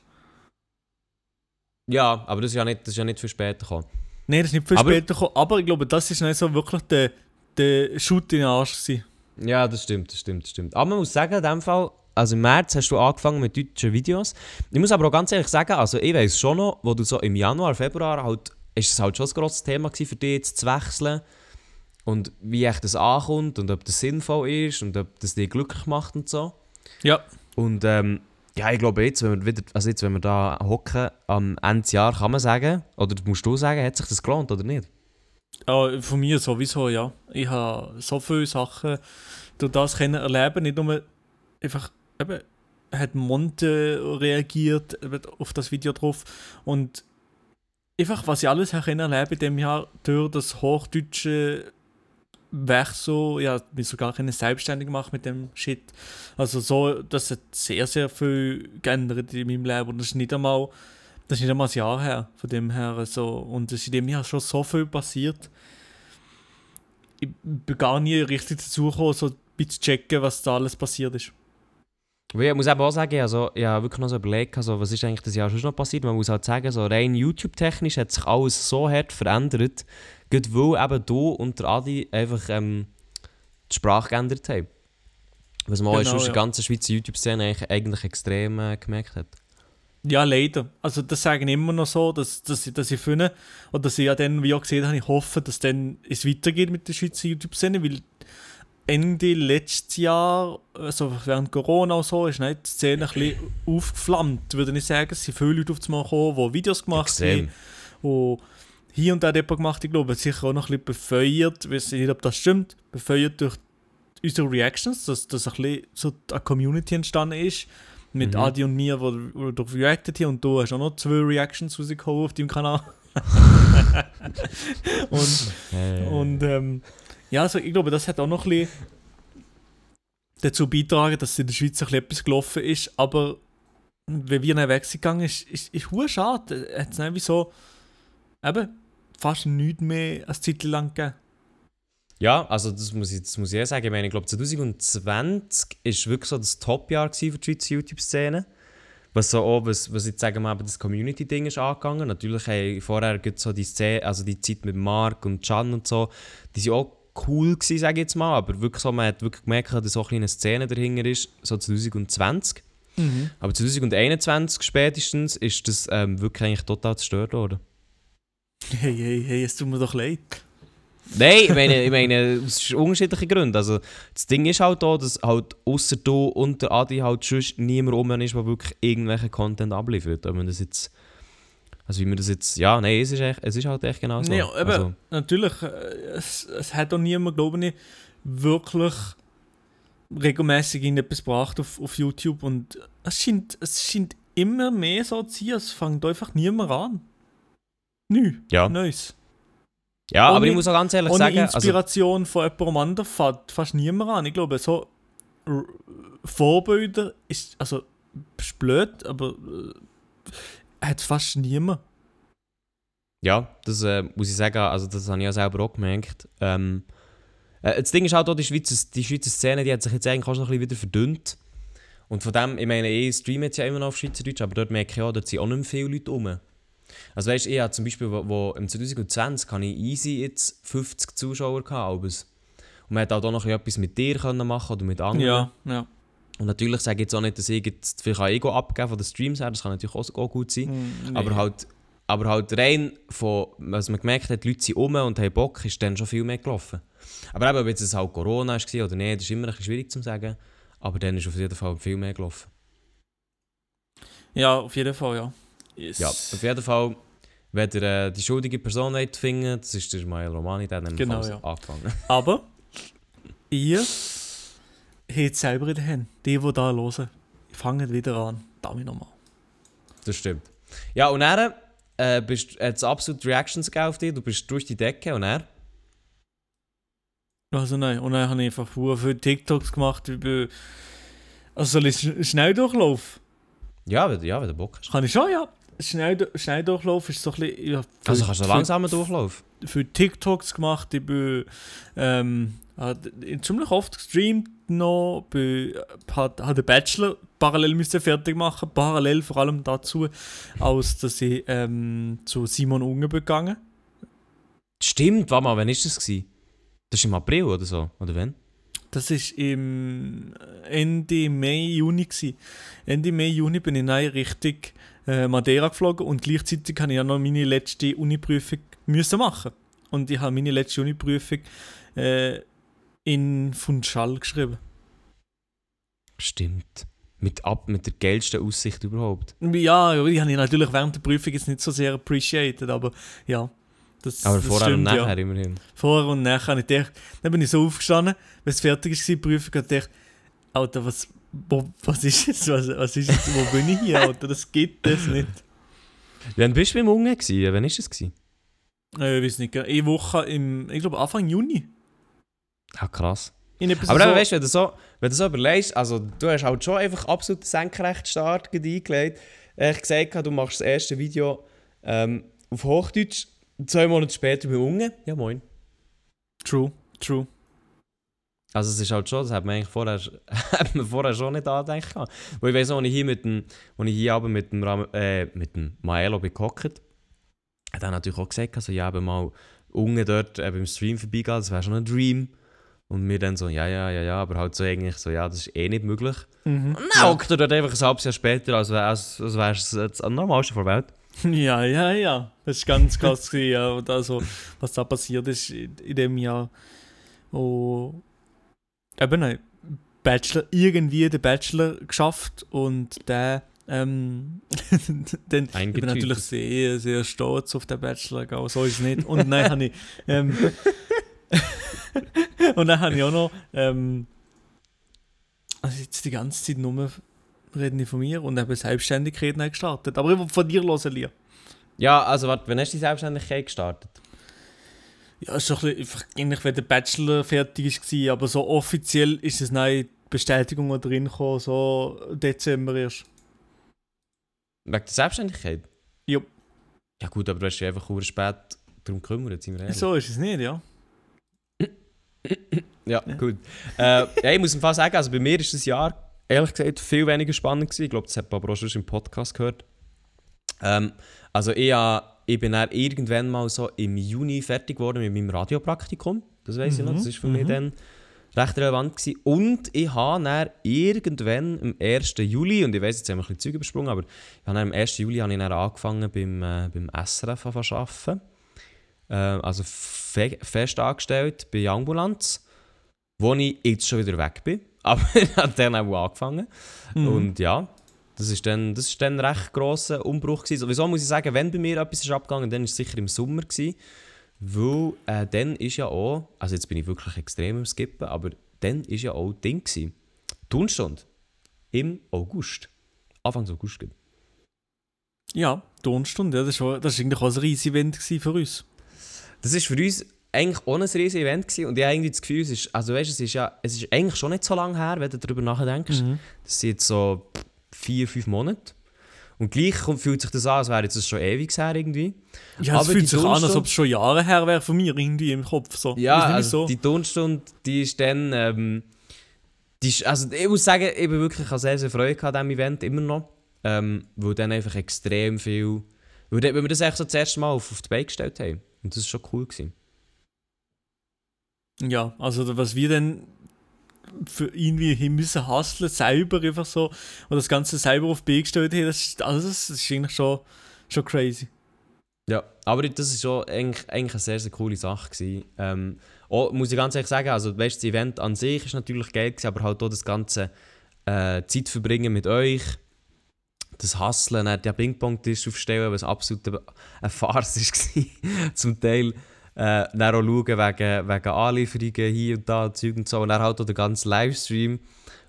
Ja, aber das ist ja nicht, das ist ja nicht viel später gekommen. Nein, das ist nicht viel Aber- später gekommen. Aber ich glaube, das ist nicht so wirklich der, der Shoot in den Arsch gewesen. Ja, das stimmt, das stimmt, das stimmt. Aber man muss sagen, in dem Fall, also im März hast du angefangen mit deutschen Videos. Ich muss aber auch ganz ehrlich sagen, also ich weiß schon noch, wo du so im Januar, Februar halt, ist es halt schon ein grosses Thema gewesen für dich jetzt zu wechseln. Und wie echt das ankommt und ob das sinnvoll ist und ob das dich glücklich macht und so. Ja. Und ähm, ja, ich glaube jetzt, wenn wir wieder, also jetzt, wenn wir da hocken, am Ende des Jahres kann man sagen, oder musst du sagen, hat sich das gelohnt oder nicht? Ja, von mir sowieso, ja. Ich habe so viele Sachen durch das können erleben, nicht nur einfach eben hat Monte reagiert eben auf das Video drauf und einfach, was ich alles erlebe in dem Jahr durch das hochdeutsche Werk so, ja, mich sogar eine selbstständig gemacht mit dem Shit. Also so, das hat sehr, sehr viel geändert in meinem Leben und das ist nicht einmal, das ist nicht einmal ein Jahr her, von dem her so, und es ist in dem Jahr schon so viel passiert. Ich bin gar nie richtig dazu gekommen, so ein bisschen zu checken, was da alles passiert ist. Ich muss eben auch sagen, also, ich habe wirklich noch so überlegt, also, was ist eigentlich das Jahr schon noch passiert. Man muss halt sagen, so rein YouTube-technisch hat sich alles so hart verändert, gerade weil eben du und der Adi einfach ähm, die Sprache geändert haben. Was man auch Genau, in der ja. ganzen Schweizer YouTube-Szene eigentlich, eigentlich extrem äh, gemerkt hat. Ja, leider. Also das sagen immer noch so, dass, dass, ich, dass ich finde, oder dass ich ja dann, wie auch gesehen habe, ich hoffe, dass dann es weitergeht mit der Schweizer YouTube-Szene, weil Ende letztes Jahr, also während Corona und so, ist nicht die Szene ein bisschen aufgeflammt, würde ich sagen. Es sind viele Leute auf einmal gekommen, die Videos gemacht haben, die hier und da jemand gemacht, ich glaube, sicher auch noch ein bisschen befeuert, ich weiß nicht, ob das stimmt, befeuert durch unsere Reactions, dass, dass ein bisschen so eine Community entstanden ist, mit Mhm. Adi und mir, wo, wo durch reacted haben. Und du hast auch noch zwei Reactions rausgehauen auf deinem Kanal. [LAUGHS] und Äh, und ähm, ja, also ich glaube, das hat auch noch ein bisschen dazu beitragen, dass in der Schweiz ein bisschen etwas gelaufen ist, aber wenn wir weggegangen ist, ist, ist hure schade. Hat es nicht wie so eben fast nichts mehr als Zeit lang gegeben. Ja, also das muss ich, das muss ich sagen. Ich meine, ich glaube 2020 ist wirklich so das Top-Jahr für die Schweizer YouTube-Szene. Was so auch, was, was jetzt sagen wir das Community-Ding ist angegangen. Natürlich haben vorher so die Szene, also die Zeit mit Mark und Can und so, die sind auch cool gewesen, sage ich jetzt mal. Aber wirklich so, man hat wirklich gemerkt, dass so eine kleine Szene dahinter ist, so 2020. Aber 2021 spätestens ist das ähm, wirklich eigentlich total zerstört worden. Hey, hey, hey, es tut mir doch leid. Nein, ich meine, ich meine aus unterschiedlichen Gründen. Also, das Ding ist halt auch, dass halt außer du und der Adi halt sonst niemand rum ist, der wirklich irgendwelchen Content abliefert. Ob man das jetzt... Also wie man das jetzt... Ja, nein, es ist, echt, es ist halt echt genau so. Nee, eben, also, natürlich, äh, es, es hat auch niemand, glaube ich, wirklich regelmäßig irgendetwas gebracht auf, auf YouTube und es scheint, es scheint immer mehr so zu sein, es fängt einfach niemand an. Nö, ja. Neues. ja, aber ohne- ich muss auch ganz ehrlich Ohne sagen... Also, Inspiration von jemandem anderem fängt fast niemand an. Ich glaube, so R- Vorbilder ist, also, ist blöd, aber äh, hat fast niemand. Ja, das äh, muss ich sagen, also das habe ich ja selber auch gemerkt. Ähm, äh, das Ding ist halt auch, die Schweizer, die Schweizer Szene, die hat sich jetzt eigentlich auch schon ein bisschen wieder verdünnt. Und von dem, ich meine, ich streame jetzt ja immer noch auf Schweizerdeutsch, aber dort merke ich auch, dort sind auch nicht mehr viele Leute rum. Also weißt du, ich habe zum Beispiel, wo, wo im 2020 habe ich easy jetzt 50 Zuschauer gehabt. Und man hat halt auch noch etwas mit dir können machen oder mit anderen. Ja, ja. Und natürlich sage ich jetzt auch nicht, dass ich jetzt vielleicht ein Ego abgeben von den Streams her, das kann natürlich auch, gut sein. Mm, nee. Aber halt, aber halt rein von, was man gemerkt hat, die Leute sind um und haben Bock, ist dann schon viel mehr gelaufen. Aber eben, ob jetzt es halt Corona war oder nicht, das ist immer ein bisschen schwierig zu sagen. Aber dann ist auf jeden Fall viel mehr gelaufen. Ja, auf jeden Fall, ja. Yes. Ja, auf jeden Fall, wenn ihr äh, die schuldige Person wollt finden das ist der Mael Romani, der hat Genau, ja. angefangen. Aber [LAUGHS] ihr habt es selber in den Händen. Die, die da hören, fangen wieder an. Damit nochmal. Das stimmt. Ja, und er äh, bist hat es absolut Reactions auf dich, du bist durch die Decke und er. Also nein, und dann habe ich einfach viele TikToks gemacht über... Also soll ich Sch- Schnelldurchlauf? Ja, wenn, ja, wenn du Bock hast. Kann ich schon, ja. Schnell, Schnelldurchlauf ist so ein bisschen... Ja, für- Also kannst du langsamer durchlaufen. Für TikToks gemacht, bin... Ähm, hat ziemlich oft gestreamt noch, bin, hat, hat den Bachelor parallel müssen fertig machen, parallel vor allem dazu, als dass ich ähm, zu Simon Unge begangen. Stimmt, warte mal, wann war das? Gewesen? Das ist im April oder so, oder wann? Das ist im Ende Mai, Juni. Gewesen. Ende Mai, Juni bin ich dann Richtung äh, Madeira geflogen und gleichzeitig habe ich ja noch meine letzte Uni-Prüfung müssen machen. Und ich habe meine letzte Uni-Prüfung äh, in Funchal geschrieben. Stimmt. Mit, ab, mit der geilsten Aussicht überhaupt. Ja, die habe ich natürlich während der Prüfung jetzt nicht so sehr appreciated, aber ja. Das, Aber das vorher und stimmt, nachher ja. immerhin. Vorher und nachher habe ich gedacht, dann bin ich so aufgestanden, wenn es fertig war, die Prüfung, und dachte, Alter, was, Wo, was ist jetzt? Was, was ist jetzt? Wo bin ich hier? Oder das gibt es nicht. Wann bist du beim Unge gewesen? Wann ist es gewesen? Äh, ich weiß nicht. Eine Woche im, ich glaube Anfang Juni. Ja, krass. In etwas Aber so, eben, weißt du, wenn du so, wenn du so überlegst, also du hast halt schon einfach absolut Senkrechtstart eingelegt. Äh, Ich gesagt, du machst das erste Video ähm, auf Hochdeutsch, zwei Monate später beim Unge. Ja, moin. True, true. Also es ist halt schon, das hat man eigentlich vorher, [LAUGHS] hat man vorher schon nicht angedacht. gehabt. Weil ich weiss noch, als ich hier mit dem, als ich hier aber mit dem, Ram, äh, mit dem Maelo bin gehockt, hat er natürlich auch gesagt, also ja, eben mal unten dort äh, beim Stream vorbeigehen, das wäre schon ein Dream. Und wir dann so, ja, ja, ja, ja, aber halt so eigentlich so, ja, das ist eh nicht möglich. Mhm. Und dann hockt er dort einfach ein halbes Jahr später, als wäre als, als wär's das am normalsten der Welt. [LAUGHS] Ja, ja, ja. Das war ganz krass. [LAUGHS] ja. Und also, was da passiert ist in, dem Jahr. Oh, eben ein Bachelor, irgendwie den Bachelor geschafft und der. Ähm, [LAUGHS] dann, ich bin natürlich sehr, sehr stolz auf den Bachelor, so ist es nicht. Und dann habe ich. Ähm, und dann habe ich auch noch. Ähm, also jetzt die ganze Zeit nur reden die von mir und eben Selbstständigkeit neu gestartet. Aber ich will von dir hören, Lia. Ja, also warte, wann hast du die Selbstständigkeit gestartet? Ja, ist ein bisschen, einfach ähnlich, wenn der Bachelor fertig war, aber so offiziell ist es neue Bestätigung drin gekommen, so Dezember erst. Wegen der Selbstständigkeit? Jupp. Ja gut, aber du hast dich einfach spät darum gekümmert, sind wir ehrlich. So ist es nicht, ja. Ja, gut. Äh, ja, ich muss im Fall sagen, also bei mir ist das Jahr ehrlich gesagt viel weniger spannend gewesen. Ich glaube, das hat man aber auch schon im Podcast gehört. Ähm, also ich, ha- ich bin dann irgendwann mal so im Juni fertig geworden mit meinem Radiopraktikum. Das weiß ich noch, das war für mich dann recht relevant. Gewesen. Und ich habe dann irgendwann am 1. Juli, und ich weiß jetzt haben wir ein bisschen Zeug übersprungen, aber ich habe am 1. Juli habe ich dann angefangen beim, äh, beim SRF zu arbeiten. Äh, also fe fest angestellt bei Ambulanz, wo ich jetzt schon wieder weg bin. [LAUGHS] Aber ich habe dann auch angefangen. Und ja, das ist dann, das ist dann ein recht grosser Umbruch gewesen. Sowieso muss ich sagen, wenn bei mir etwas ist abgegangen, dann ist es sicher im Sommer gewesen. Weil äh, dann ist ja auch, also jetzt bin ich wirklich extrem im Skippen, aber dann ist ja auch Ding gewesen. Turnstunde. Im August. Anfang August. Ja, Tonstunde, ja, das war das eigentlich auch ein riesiges Event für uns. Das ist für uns eigentlich auch ein riesiges Event gewesen. und ich habe irgendwie das Gefühl, es ist, also weißt, es ist ja, es ist eigentlich schon nicht so lange her, wenn du darüber nachdenkst. Das sind jetzt so vier, fünf Monate. Und gleich kommt- fühlt sich das an, als wäre jetzt das schon ewig her irgendwie. Ja, es fühlt sich an, als Tonstunde- ob es schon Jahre her wäre von mir irgendwie im Kopf. So. Ja, also so. die Turnstunde, die ist dann, ähm, die ist, also ich muss sagen, ich bin wirklich sehr, sehr Freude an diesem Event, immer noch. Ähm, weil dann einfach extrem viel, weil, weil wir das echt so das erste Mal auf, auf die Beine gestellt haben. Und das war schon cool. Gewesen. Ja, also was wir dann für irgendwie hin müssen hustlen, selber einfach so, und das Ganze selber auf die Beine gestellt haben, das ist, also das ist eigentlich schon, schon crazy. Ja, aber das ist schon eigentlich, eigentlich eine sehr, sehr coole Sache. Gewesen. Ähm, auch, muss ich ganz ehrlich sagen, also weißt, das Event an sich ist natürlich geil, gewesen, aber halt auch das ganze äh, Zeit verbringen mit euch, das Hustlen, dann den Ping-Pong-Tisch aufstellen, was absolut eine Farce war. [LAUGHS] Zum Teil äh, dann auch schauen wegen, wegen Anlieferungen hier und da, Zeug und so. Und dann halt auch der ganze Livestream,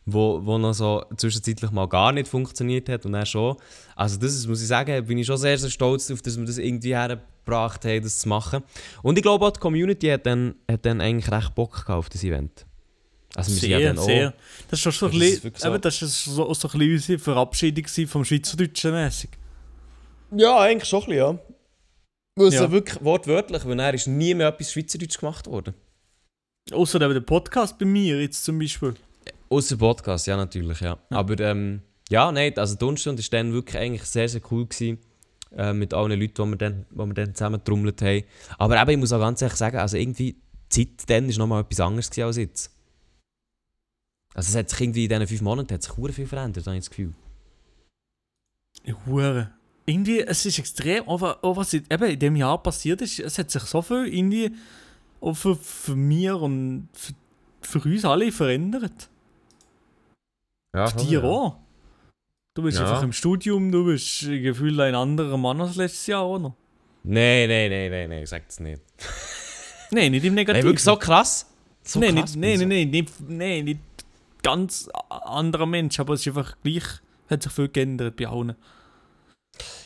wo, wo noch so zwischenzeitlich mal gar nicht funktioniert hat und dann schon. Also das ist, muss ich sagen, bin ich schon sehr, sehr stolz darauf, dass wir das irgendwie hergebracht haben, das zu machen. Und ich glaube auch, die Community hat dann, hat dann eigentlich recht Bock gehabt auf das Event. Also wir sind ja Sehr, dann auch- sehr. Das ist schon so ein ist bisschen, so. eben, das ist so, so ein bisschen unsere Verabschiedung vom Schweizerdeutschen mäßig. Ja, eigentlich schon ein bisschen, ja. Weil es Ja. ja. wirklich wortwörtlich, weil er ist nie mehr etwas Schweizerdeutsch gemacht worden. Außer eben der Podcast bei mir jetzt zum Beispiel. Außer Podcast, ja, natürlich, ja. Aber ähm, ja, nein, also die Stunde war dann wirklich eigentlich sehr, sehr cool gewesen, äh, mit allen Leuten, die wir dann, die wir dann zusammen getrommelt haben. Aber eben, ich muss auch ganz ehrlich sagen, also irgendwie, die Zeit dann war nochmal etwas anderes als jetzt. Also es hat sich irgendwie in diesen fünf Monaten hat sich viel verändert, habe ich das Gefühl. Ja, Hure. Irgendwie, es ist extrem, aber, aber was in- eben in dem Jahr passiert ist, es hat sich so viel irgendwie auch für, für mir und für, für uns alle verändert. Ja, Für dir auch. Du bist Ja. einfach im Studium, du bist gefühlt ein anderer Mann als letztes Jahr, oder? Nein, nein, nein, nein, nein, sag das nicht. Nein, nicht im Nein, Negativen. wirklich so krass? So nein, krass nicht, nein, nein, nein, nicht, nein, nicht ganz anderer Mensch, aber es ist einfach gleich, hat sich viel geändert bei allen.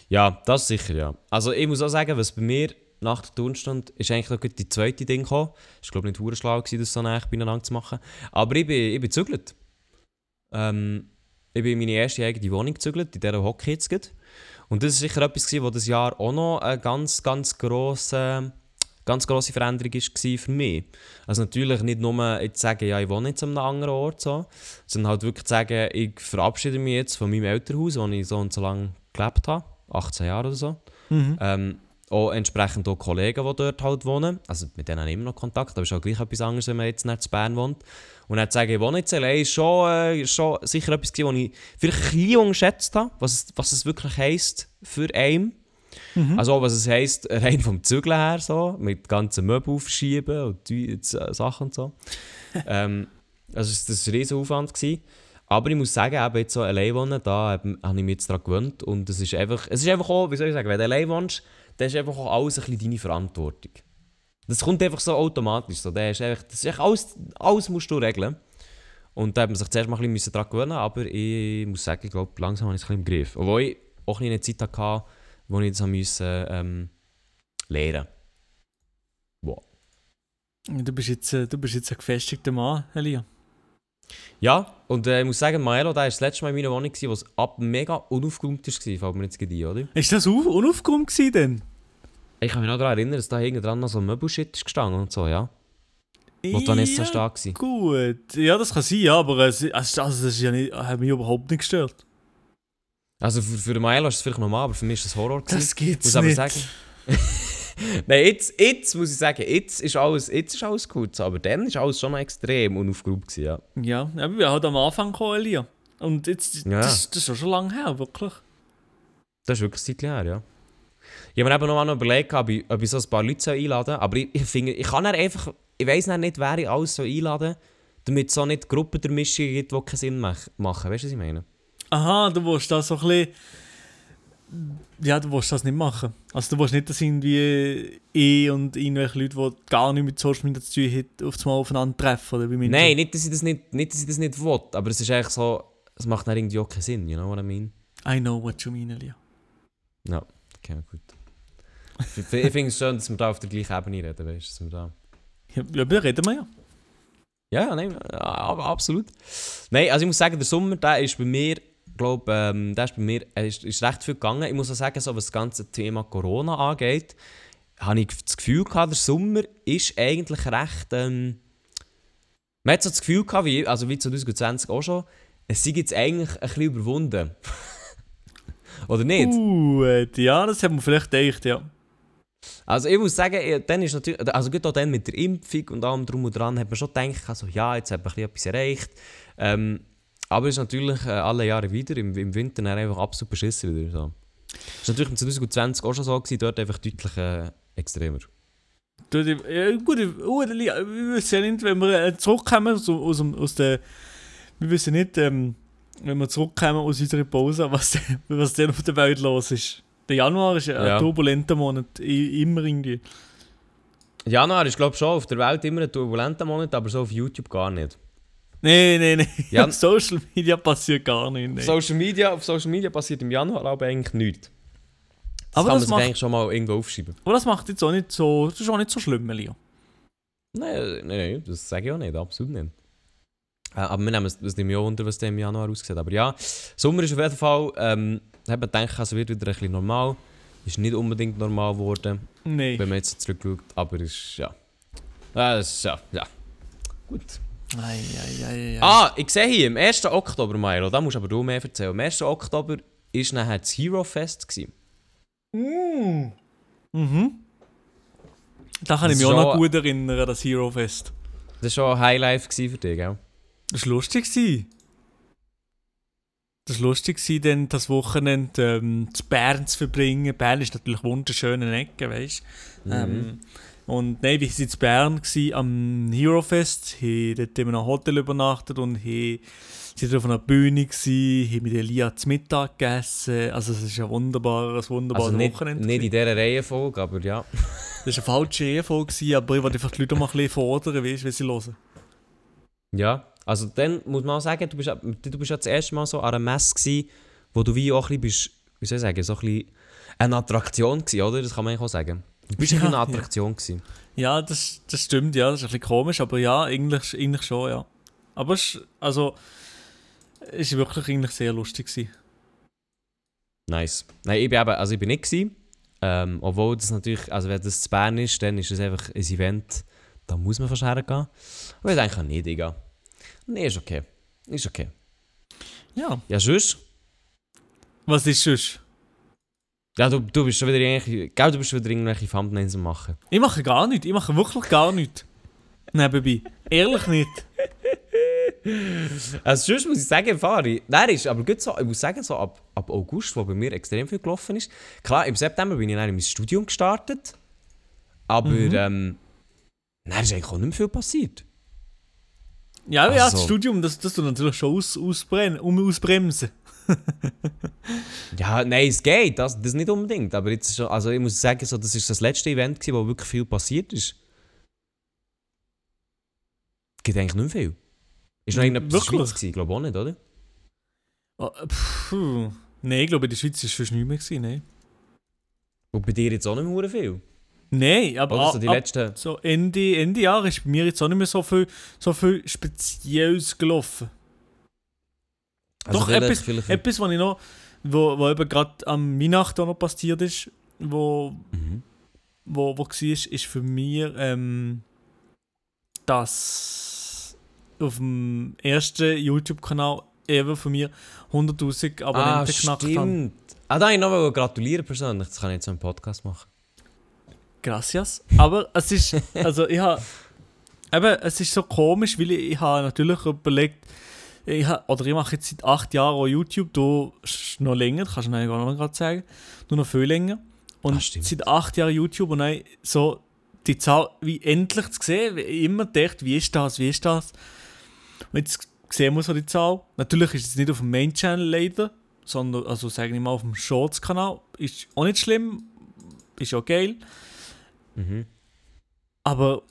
Ja, das sicher, ja. Also ich muss auch sagen, was bei mir nach der Turnstunde ist eigentlich noch die zweite Ding gekommen. Ich glaube nicht hure das so nah beieinander zu machen. Aber ich bin, ich bin gezügelt. Ähm, ich bin in meine erste eigene Wohnung gezügelt, in der hocke ich jetzt gerade. Und das ist sicher etwas gewesen, wo das Jahr auch noch eine ganz, ganz grosse, ganz grosse Veränderung war für mich. Also natürlich nicht nur jetzt sagen, ja, ich wohne jetzt an einem anderen Ort, so, sondern halt wirklich sagen, ich verabschiede mich jetzt von meinem Elternhaus, wo ich so und so lange gelebt habe, 18 Jahre oder so. Ähm, auch entsprechend auch Kollegen, die dort halt wohnen. Also mit denen habe ich immer noch Kontakt, aber es ist auch gleich etwas anderes, wenn man jetzt nicht in Bern wohnt. Und dann zu sagen, ich wohne jetzt allein, ist schon, äh, schon sicher etwas gewesen, was ich vielleicht ein bisschen unterschätzt habe, was es, was es wirklich heisst für einen. Also auch, was es heisst, [LAUGHS] rein vom Zügeln her, so, mit ganzen Möbeln aufschieben und die, äh, Sachen und so. [LAUGHS] ähm, also es- das war ein riesen Aufwand. Gewesen. Aber ich muss sagen, eben jetzt so allein wohnen, da habe ich mich jetzt daran gewöhnt. Und es ist einfach, es ist einfach auch, wie soll ich sagen, wenn du allein wohnst, dann ist einfach auch alles ein bisschen deine Verantwortung. Das kommt einfach so automatisch. So. Das ist einfach, das ist einfach alles, alles musst du regeln. Und da hat man sich zuerst mal ein bisschen daran gewöhnen aber ich muss sagen, ich glaube, langsam habe ich es ein bisschen im Griff. Obwohl ich auch ein eine Zeit hatte, wo ich das habe müssen, ähm, lernen wow. Du bist jetzt, äh, du bist jetzt ein gefestigter Mann, Elia. Ja, und äh, ich muss sagen, Maelo, der war das letzte Mal in meiner Wohnung, wo es ab mega unaufgeräumt war, fällt mir jetzt gerade ein, oder? Ist das auf, unaufgeräumt gewesen denn? Ich kann mich noch daran erinnern, dass da hinten dran noch so ein Möbelshit ist gestanden und so, ja. Wo die Vanessa Ja, stark war. Gut, ja, das kann sein, ja, aber es, also das ist ja nicht, hat mich überhaupt nicht gestört. Also für, für den Maelo ist es vielleicht normal, aber für mich ist das Horror. gewesen. Das gibt's muss aber nicht. sagen. [LAUGHS] Nein, jetzt, jetzt muss ich sagen, jetzt ist alles, jetzt ist alles gut. so, Aber dann ist alles schon noch extrem unaufgeräumt. gewesen, Ja. Ja, ja, wir sind halt am Anfang gekommen, Elia. Und jetzt, Ja. das, das ist auch schon lange her, wirklich. Das ist wirklich Zeit her, ja. Ich habe mir eben noch mal überlegt, ob ich, ob ich so ein paar Leute einladen soll. Aber ich, ich finde, ich kann einfach, ich weiss nicht, wer ich alles soll einladen damit es so nicht Gruppen der Mischung gibt, die keinen Sinn mach, machen. Weißt du, was ich meine? Aha, du willst das so ein bisschen. Ja, du willst das nicht machen. Also, du willst nicht, dass irgendwie ich und irgendwelche Leute, die gar nichts mit Social Media zu tun haben, auf einmal aufeinander treffen. Oder wie? Nein, nicht, dass ich das nicht, nicht, dass ich das nicht will, aber es ist eigentlich so, es macht dann irgendwie auch keinen Sinn, you know what I mean? I know what you mean, Elia. Ja, okay, gut. ich finde es schön, dass wir da auf der gleichen Ebene reden, weißt du, dass wir da... Ja, ja, reden wir ja. Ja, nein, absolut. Nein, also ich muss sagen, der Sommer, der ist bei mir, glaube ähm, der ist bei mir, ist, ist recht viel gegangen. Ich muss auch sagen, so was das ganze Thema Corona angeht, habe ich das Gefühl gehabt, der Sommer ist eigentlich recht, ähm, man hat so das Gefühl gehabt, wie, also wie 2020 auch schon, es sei jetzt eigentlich ein bisschen überwunden. [LAUGHS] Oder nicht? Gut, ja, das hat man vielleicht gedacht, ja. Also ich muss sagen, dann ist natürlich, also gut auch dann mit der Impfung und allem drum und dran, hat man schon gedacht, also, ja, jetzt hat man ein bisschen etwas erreicht. Ähm, aber es ist natürlich äh, alle Jahre wieder, im, im Winter dann einfach absolut beschissen wieder. So. Das war natürlich im 2020 auch schon so, gewesen, dort einfach deutlich äh, extremer. Du, ja, gut, oh, Elia, wir wissen ja nicht, wenn wir äh, zurückkommen aus, aus, aus der. Wir wissen nicht, ähm, wenn wir zurückkommen aus unserer Pause, was, [LAUGHS] was denn auf der Welt los ist. Der Januar ist ein Ja. turbulenter Monat, immer irgendwie. Januar ist glaube ich schon auf der Welt immer ein turbulenter Monat, aber so auf YouTube gar nicht. Nein, nein, nein. [LAUGHS] Ja. Auf Social Media passiert gar nichts. Auf Nee. Social Media, auf Social Media passiert im Januar aber eigentlich nichts. Das Aber kann man das sich macht- eigentlich schon mal irgendwo aufschreiben. Aber das macht jetzt auch nicht so. Das ist auch nicht so schlimm, Elia. Nein, nein, nein, das sage ich auch nicht, absolut nicht. Äh, aber wir nehmen es es mich auch unter, was im Januar aussieht. Aber ja, Sommer ist auf jeden Fall, ähm, hat man gedacht, es wird wieder ein bisschen normal. Ist nicht unbedingt normal geworden, Nein. wenn man jetzt zurückschaut, aber ist, ja. Ja, das ist, ja, ja. Gut. Ei, ei, ei, ei. Ah, ich sehe hier, am 1. Oktober, Milo, da musst aber du mehr erzählen. Am 1. Oktober war nachher das Hero Fest. Gewesen. Mhm. Da kann Das ich mich auch noch gut erinnern, das Hero Fest. Das war schon ein Highlife für dich, gell? Das war lustig. Das war lustig, dann das Wochenende ähm, zu Bern zu verbringen. Bern ist natürlich wunderschöne Ecke, weißt du. Ähm, und nein, wir waren in Bern gewesen, am Hero Fest, haben dort in einem Hotel übernachtet und haben, sind auf einer Bühne gewesen, haben mit Elia zu Mittag gegessen. Also es ist ein wunderbares, wunderbares Also nicht, Wochenende. nicht in dieser Reihenfolge, aber ja. [LAUGHS] Das war eine falsche Reihenfolge, aber ich wollte einfach die Leute mal ein bisschen fordern, weißt wie sie hören. Ja, Also dann muss man auch sagen, du bist, du bist ja das erste Mal so an einer Messe gewesen, wo du wie auch ein bisschen bist, wie soll ich sagen, so ein bisschen eine Attraktion gewesen, oder? Das kann man eigentlich auch sagen. Du bist Ja, eine ja. Attraktion gewesen. Ja, das, das stimmt, ja. Das ist ein bisschen komisch, aber ja, eigentlich, eigentlich schon, ja. Aber es also, es ist wirklich eigentlich sehr lustig gewesen. Nice. Nein, ich bin eben, also ich bin nicht gewesen. Ähm, obwohl das natürlich, also wenn das zu Bern ist, dann ist es einfach ein Event, da muss man fast hergehen. Aber ich denke nicht, Digga. Nee, ist okay. Ist okay. Ja. Ja, sonst? Was ist sonst? Ja, du, du bist schon wieder irgendwelche, gell, du bist schon wieder irgendwelche Thumbnails am machen. Ich mache gar nichts. Ich mache wirklich gar nichts. Nebenbei. Ehrlich nicht. Also sonst muss ich sagen, Fari, nein, ist aber gut so, ich muss sagen, so ab, ab August, wo bei mir extrem viel gelaufen ist. Klar, im September bin ich dann in mein Studium gestartet, aber Mhm. ähm, nein, ist eigentlich auch nicht mehr viel passiert. Ja, ja, Also- das Studium, das, das tut natürlich schon aus, ausbrennen, um ausbremsen. [LAUGHS] Ja, nein, es geht, das, das nicht unbedingt, aber jetzt schon, also ich muss sagen, so, das ist das letzte Event, gewesen, wo wirklich viel passiert ist. Geht eigentlich nicht mehr viel. Ist noch irgendetwas in der? Schweiz gewesen, glaube auch nicht, oder? Oh. Nein, ich glaube, in der Schweiz war es schon nicht mehr. Gewesen, nein. Und bei dir jetzt auch nicht mehr viel. Nein, aber Oder so die ab- letzten... so Ende, Ende Jahr ist bei mir jetzt auch nicht mehr so viel, so viel Spezielles gelaufen. Also Doch, vielleicht- etwas, vielleicht- etwas, was ich noch, wo, wo eben gerade am Weihnachten noch passiert ist, wo, Mhm. wo, wo war, ist, ist für mich, ähm, dass auf dem ersten YouTube-Kanal ever von mir 100.000 Ah, Abonnenten geknackt haben. stimmt. Ah, da ich noch gratulieren persönlich. Das kann ich jetzt so im Podcast machen. Gracias. Aber es ist, [LAUGHS] also ich habe, eben, es ist so komisch, weil ich, ich habe natürlich überlegt, ich oder ich mache jetzt seit acht Jahren auch YouTube, du noch länger, kannst du mir gar noch gerade sagen, du noch viel länger. Und Ah, seit acht Jahren YouTube und dann so die Zahl, wie endlich zu sehen, wie ich immer gedacht, wie ist das, wie ist das. Und jetzt sehen wir so die Zahl. Natürlich ist es nicht auf dem Main-Channel leider, sondern, also sagen wir mal auf dem Shorts-Kanal. Ist auch nicht schlimm, ist auch geil. Mhm. Aber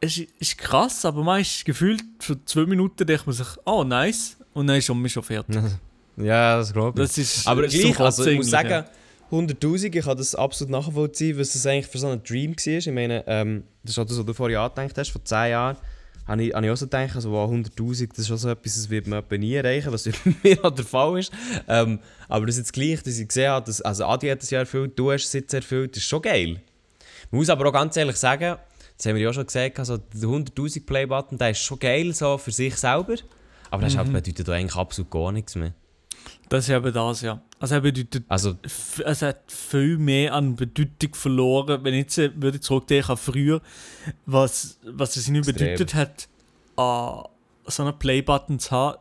es ist, ist krass, aber man ist gefühlt für zwei Minuten denkt man sich, oh nice, und dann ist man schon fertig. [LAUGHS] Ja, das glaube ich. Das ist Aber ist gleich, also ich muss sagen, 100'000, ich kann das absolut nachvollziehen, was das eigentlich für so ein Dream war. Ich meine, ähm, das ist auch das, was du vorhin angedacht hast, vor 10 Jahren, habe ich, habe ich auch so gedacht, also, wow, 100'000, das ist schon so etwas, das wird man nie erreichen, was [LAUGHS] bei mir auch der Fall ist. Ähm, aber das jetzt gleich, dass ich gesehen habe, dass, also Adi hat das ja erfüllt, du hast es jetzt erfüllt, das ist schon geil. Man muss aber auch ganz ehrlich sagen, das haben wir ja auch schon gesagt, also der 100'000 Play-Button, der ist schon geil so für sich selber, aber das Mhm. halt bedeutet auch eigentlich absolut gar nichts mehr. Das ist eben das, ja. Also er bedeutet, Also, es hat viel mehr an Bedeutung verloren, wenn ich jetzt äh, würde ich zurückdenken an früher, was, was es ihnen Extrem. bedeutet hat, an so einen Play-Button zu haben,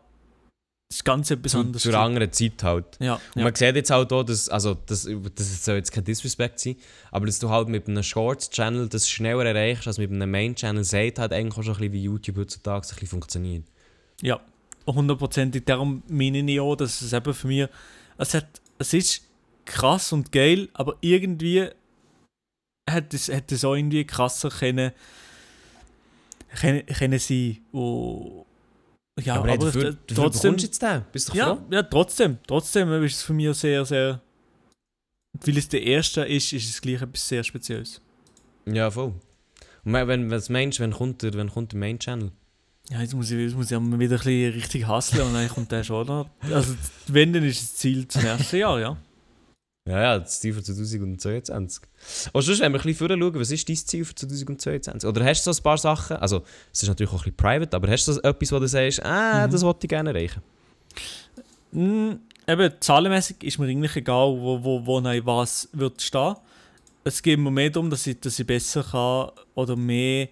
ist ganz etwas zu, zu einer anderen Zeit halt. ja, Und ja. man sieht jetzt halt auch, dass, also das, das soll jetzt kein Disrespect sein, aber dass du halt mit einem Shorts-Channel das schneller erreichst als mit einem Main-Channel, sagt halt eigentlich auch schon ein bisschen, wie YouTube heutzutage ein bisschen funktioniert. Ja, hundertprozentig. Darum meine ich auch, dass es eben für mich, es, hat, es ist krass und geil, aber irgendwie hätte es, hätte es auch irgendwie krasser können, können, können sein. Und, ja, aber aber, dafür, dafür trotzdem, du jetzt den. Bist du ja, froh? ja, trotzdem, trotzdem ist es für mich sehr, sehr, weil es der erste ist, ist es gleich etwas sehr Spezielles. Ja, voll. Und wenn, was meinst du, wenn kommt der, wenn kommt der Main-Channel? Ja, jetzt muss ich, jetzt muss ich wieder ein bisschen richtig hasseln und dann kommt der schon noch. Also, wenn, dann ist das Ziel zum ersten Jahr, ja. Ja, ja, das Ziel für 2022. Und sonst, wenn wir ein bisschen vorher schauen, was ist dein Ziel für 2022? Oder hast du so ein paar Sachen, also es ist natürlich auch ein bisschen private, aber hast du so etwas, wo du sagst, ah, Mhm. das wollte ich gerne erreichen? Mm, eben, zahlenmäßig ist mir eigentlich egal, wo, wo, wo nein, was wird stehen. Es geht mir mehr darum, dass ich, dass ich besser kann oder mehr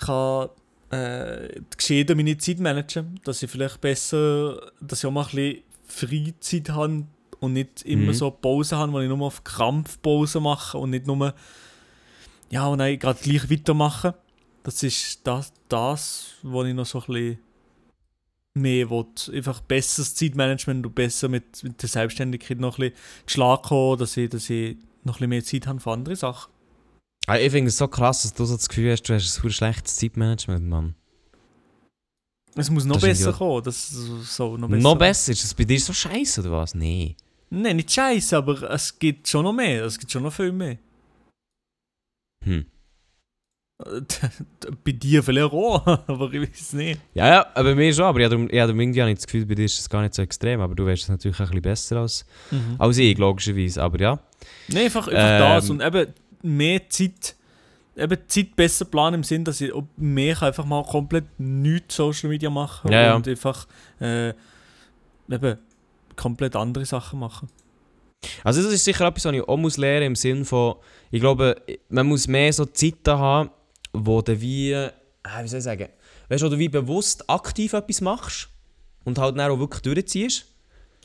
kann äh, gescheiter meine Zeit managen. Dass ich vielleicht besser, dass ich auch mal ein bisschen Freizeit habe und nicht immer Mhm. so Pause habe, wo ich nur auf Krampf Pause mache und nicht nur ja, und dann gerade gleich weitermachen. Das ist das, das was ich noch so ein bisschen mehr will. Einfach besseres Zeitmanagement und besser mit, mit der Selbstständigkeit noch ein bisschen Schlag kommen, dass ich, dass ich noch ein bisschen mehr Zeit habe für andere Sachen. Ah, Ich finde es so krass, dass du so das Gefühl hast, du hast ein schlechtes Zeitmanagement, Mann. Es muss noch Das besser kommen. Das so noch besser. Noch besser? Ist das bei dir so scheiße oder was? Nee. Nein, nicht scheiße, aber es gibt schon noch mehr. Es gibt schon noch viel mehr. Hm. Bei dir vielleicht auch, aber ich weiß es nicht. Ja, ja, bei mir schon, aber ich habe ich habe irgendwie nicht das Gefühl, bei dir ist es gar nicht so extrem, aber du weißt es natürlich ein bisschen besser als, als ich, logischerweise, aber ja. Nein, einfach, einfach Ähm. das und eben mehr Zeit, eben Zeit besser planen im Sinn, dass ich mehr kann einfach mal komplett nichts Social Media machen Ja, ja. und einfach äh, eben komplett andere Sachen machen. Also das ist sicher etwas, was ich auch muss lernen im Sinn von, ich glaube, man muss mehr so Zeiten haben, wo du wie, äh, wie soll ich sagen, weißt du, wo du wie bewusst aktiv etwas machst und halt dann auch wirklich durchziehst.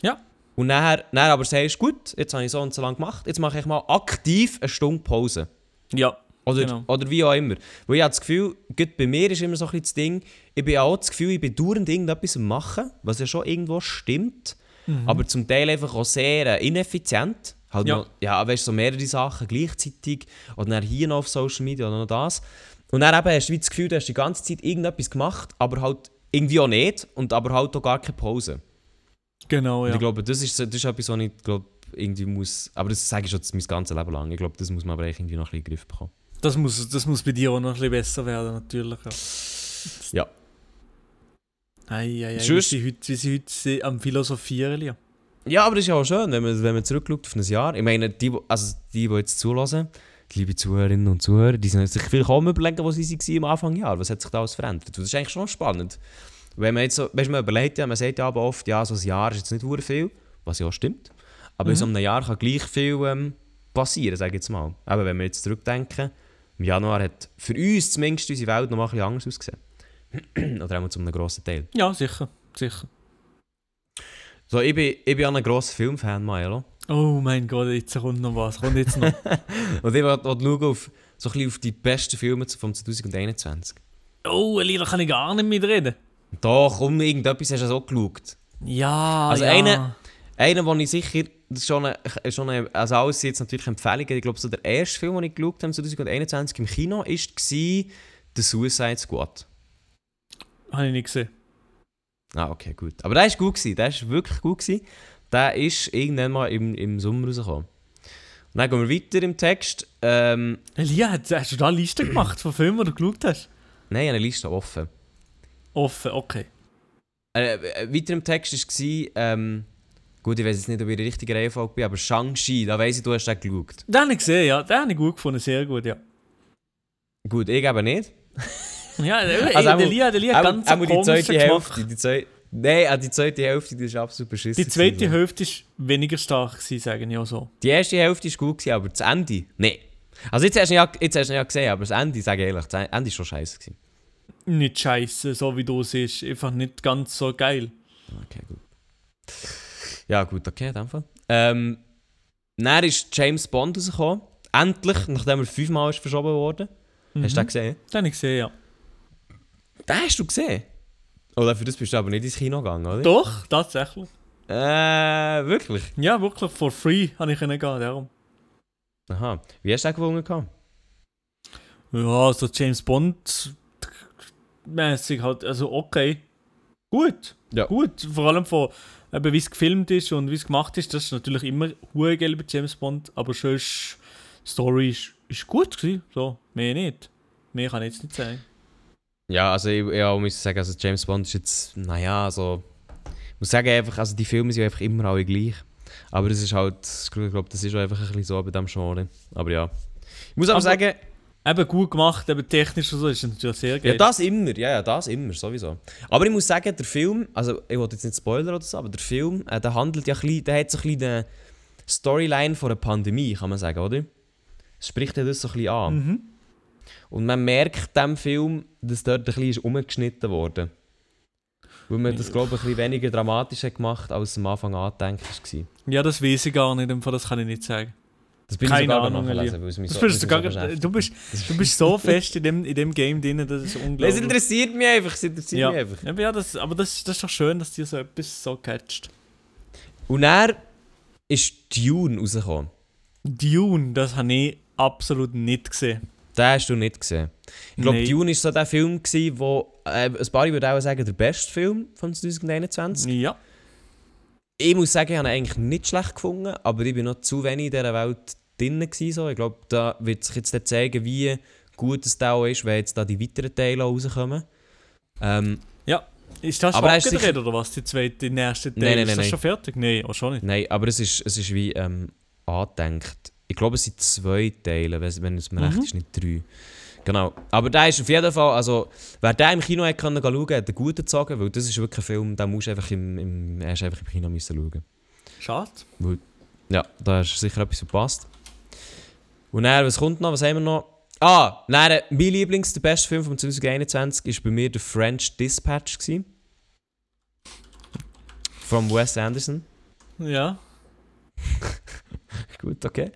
Ja. Und nachher, nachher aber sagst, gut, jetzt habe ich so und so lange gemacht, jetzt mache ich mal aktiv eine Stunde Pause. Ja, Oder, Genau. oder wie auch immer. Weil ich habe das Gefühl, gerade bei mir ist immer so ein bisschen das Ding, ich bin auch das Gefühl, ich bin dauernd irgendetwas am machen, was ja schon irgendwo stimmt, aber zum Teil einfach auch sehr äh, ineffizient. Halt Ja. Noch, ja, weißt du, so mehrere Sachen gleichzeitig oder dann hier noch auf Social Media oder noch das. Und dann eben hast du das Gefühl, du hast die ganze Zeit irgendetwas gemacht, aber halt irgendwie auch nicht und aber halt auch gar keine Pause. genau, Und ja. ich glaube, das ist, das ist etwas, was ich glaube, irgendwie muss, aber das sage ich schon mein ganzes Leben lang, ich glaube, das muss man aber irgendwie noch ein bisschen in den Griff bekommen. Das muss, das muss bei dir auch noch ein bisschen besser werden, natürlich. Ja. Ja. Ei, ei, ei, sie heute, sie heute am Philosophieren. Lia. Ja, aber das ist ja auch schön, wenn man, wenn man zurückschaut auf ein Jahr. Ich meine, die, also die, die jetzt zulassen, die liebe Zuhörerinnen und Zuhörer, die sind sich auch am überlegen, wo sie waren am Anfang Jahr. Was hat sich da alles verändert? Und das ist eigentlich schon spannend. Wenn man jetzt so, weißt, man überlegt ja, man sagt ja aber oft, ja, so ein Jahr ist jetzt nicht hure viel, was ja auch stimmt. Aber in so einem Jahr kann gleich viel ähm, passieren, sage ich jetzt mal. Aber wenn wir jetzt zurückdenken, im Januar hat für uns zumindest unsere Welt noch mal ein bisschen anders ausgesehen. Oder auch zu einem grossen Teil. Ja, sicher, sicher. So, ich bin, ich bin auch ein grosser Filmfan, Maelo. Oh mein Gott, jetzt kommt noch was. Kommt jetzt noch. [LAUGHS] Und ich wollte schauen auf, so ein bisschen auf die besten Filme vom 2021. oh, Lia, da kann ich gar nicht mitreden. Doch, um irgendetwas hast du so geschaut. Ja, Also ja. eine- Einer, den ich sicher, schon eine, schon eine also alles jetzt natürlich Empfehlungen, ich glaube so der erste Film, den ich geschaut habe 2021 im Kino, war «The Suicide Squad». Habe ich nicht gesehen. Ah, okay, gut. Aber der war gut, gewesen, der war wirklich gut. Gewesen. Der ist irgendwann mal im, im Sommer rausgekommen. Und dann gehen wir weiter im Text. Ähm, Elia, hast hast du da eine Liste gemacht von Filmen, die du geschaut hast? nein, ich habe eine Liste offen. Offen, okay. Äh, äh, weiter im Text war, ähm, gut, ich weiß jetzt nicht, ob ich in der richtigen Reihenfolge bin, aber Shang-Chi, da weiss ich, du hast den geschaut. Den habe ich gesehen, ja. Den habe ich gut gefunden, sehr gut, ja. Gut, ich eben nicht. [LAUGHS] Ja, ey, Also der Lia, der Lia hat ganz auch die zweite. Hälfte, die zweite, nein, die zweite Hälfte, die ist absolut beschissen. Die zweite gewesen. Hälfte war weniger stark, gewesen, sagen ich auch so. Die erste Hälfte war gut, gewesen, aber das Ende, nein. Also jetzt hast du ja, jetzt hast du ja gesehen, aber das Ende, sage ich ehrlich, das Ende war schon scheiße. Gewesen. Nicht scheiße, so wie du siehst. Einfach nicht ganz so geil. Okay, gut. Ja, gut, okay, in dem Fall. Ähm, dann ist James Bond rausgekommen. Endlich, nachdem er fünfmal ist verschoben worden. Hast du den gesehen? Den habe ich gesehen, ja. Den hast du gesehen? Oder für das bist du aber nicht ins Kino gegangen, oder? Doch, tatsächlich. Äh, wirklich? Ja, wirklich, for free habe ich ihn gehen, darum. Aha. Wie hast du den gewonnen? Ja, so James Bond mäßig halt, also okay. Gut. Ja. Gut. Vor allem von eben, wie es gefilmt ist und wie es gemacht ist, das ist natürlich immer hure geil bei James Bond, aber schon ist Story ist, ist gut gewesen. So, mehr nicht. Mehr kann ich jetzt nicht sagen. Ja, also ich, ja, ich muss sagen, also James Bond ist jetzt, naja, also... Ich muss sagen, einfach, also die Filme sind einfach immer alle gleich. Aber das ist halt, ich glaube, das ist einfach ein bisschen so bei diesem Genre. Aber ja. Ich muss aber, Aber- sagen, Eben gut gemacht, eben technisch und so, ist natürlich sehr geil. Ja, das immer, ja, ja, das immer, sowieso. Aber ich muss sagen, der Film, also ich wollte jetzt nicht spoilern oder so, aber der Film, äh, der handelt ja ein bisschen, der hat so ein bisschen eine Storyline von einer Pandemie, kann man sagen, oder? Es spricht ja das so ein bisschen an. Mhm. Und man merkt dem Film, dass dort ein bisschen umgeschnitten wurde. Weil man das, glaube ich, ein bisschen weniger dramatisch hat gemacht, als es am Anfang angedenkt war. Ja, das weiß ich gar nicht, das kann ich nicht sagen. Das bin Keine ich sogar Ahnung, noch nachlesen, weil es mich Das so, bist du, so bist, du bist so fest in dem, in dem Game drin, das ist Es unglaublich. interessiert mich einfach, es interessiert Ja. mich einfach. Ja, das, aber das, das ist doch schön, dass dir so etwas so catcht. Und er ist Dune rausgekommen. Dune, das habe ich absolut nicht gesehen. Den hast du nicht gesehen. Ich glaube. Dune war so der Film, gewesen, wo äh, ein paar würden auch sagen, der beste Film von 2021. Ja. Ich muss sagen, ich habe ihn eigentlich nicht schlecht gefunden, aber ich bin noch zu wenig in dieser Welt drin. Gewesen, so. Ich glaube, da wird sich jetzt zeigen, wie gut es da ist, wenn jetzt da die weiteren Teile rauskommen. Ähm, Ja. Ist das schon Aber er ist abgedreht oder was? Die zweite, die erste Teil? Nein, nein, ist nein, das nein. schon fertig? Nein, auch schon nicht. nein, aber es ist, es ist wie ähm, angedenkt. Ich glaube, es sind zwei Teile, wenn es mir Mhm. recht ist, nicht drei. Genau. Aber der ist auf jeden Fall, also, wer den im Kino hätte können schauen, hat einen guten gezogen, weil das ist wirklich ein Film, den musst du einfach im, im, erst einfach im Kino müssen schauen. Schade. Ja, da ist sicher etwas verpasst. Und dann, was kommt noch? Was haben wir noch? Ah, äh, mein Lieblings, der beste Film von 2021 war bei mir der French Dispatch. Gewesen. Von Wes Anderson. Ja. [LAUGHS] Gut, okay.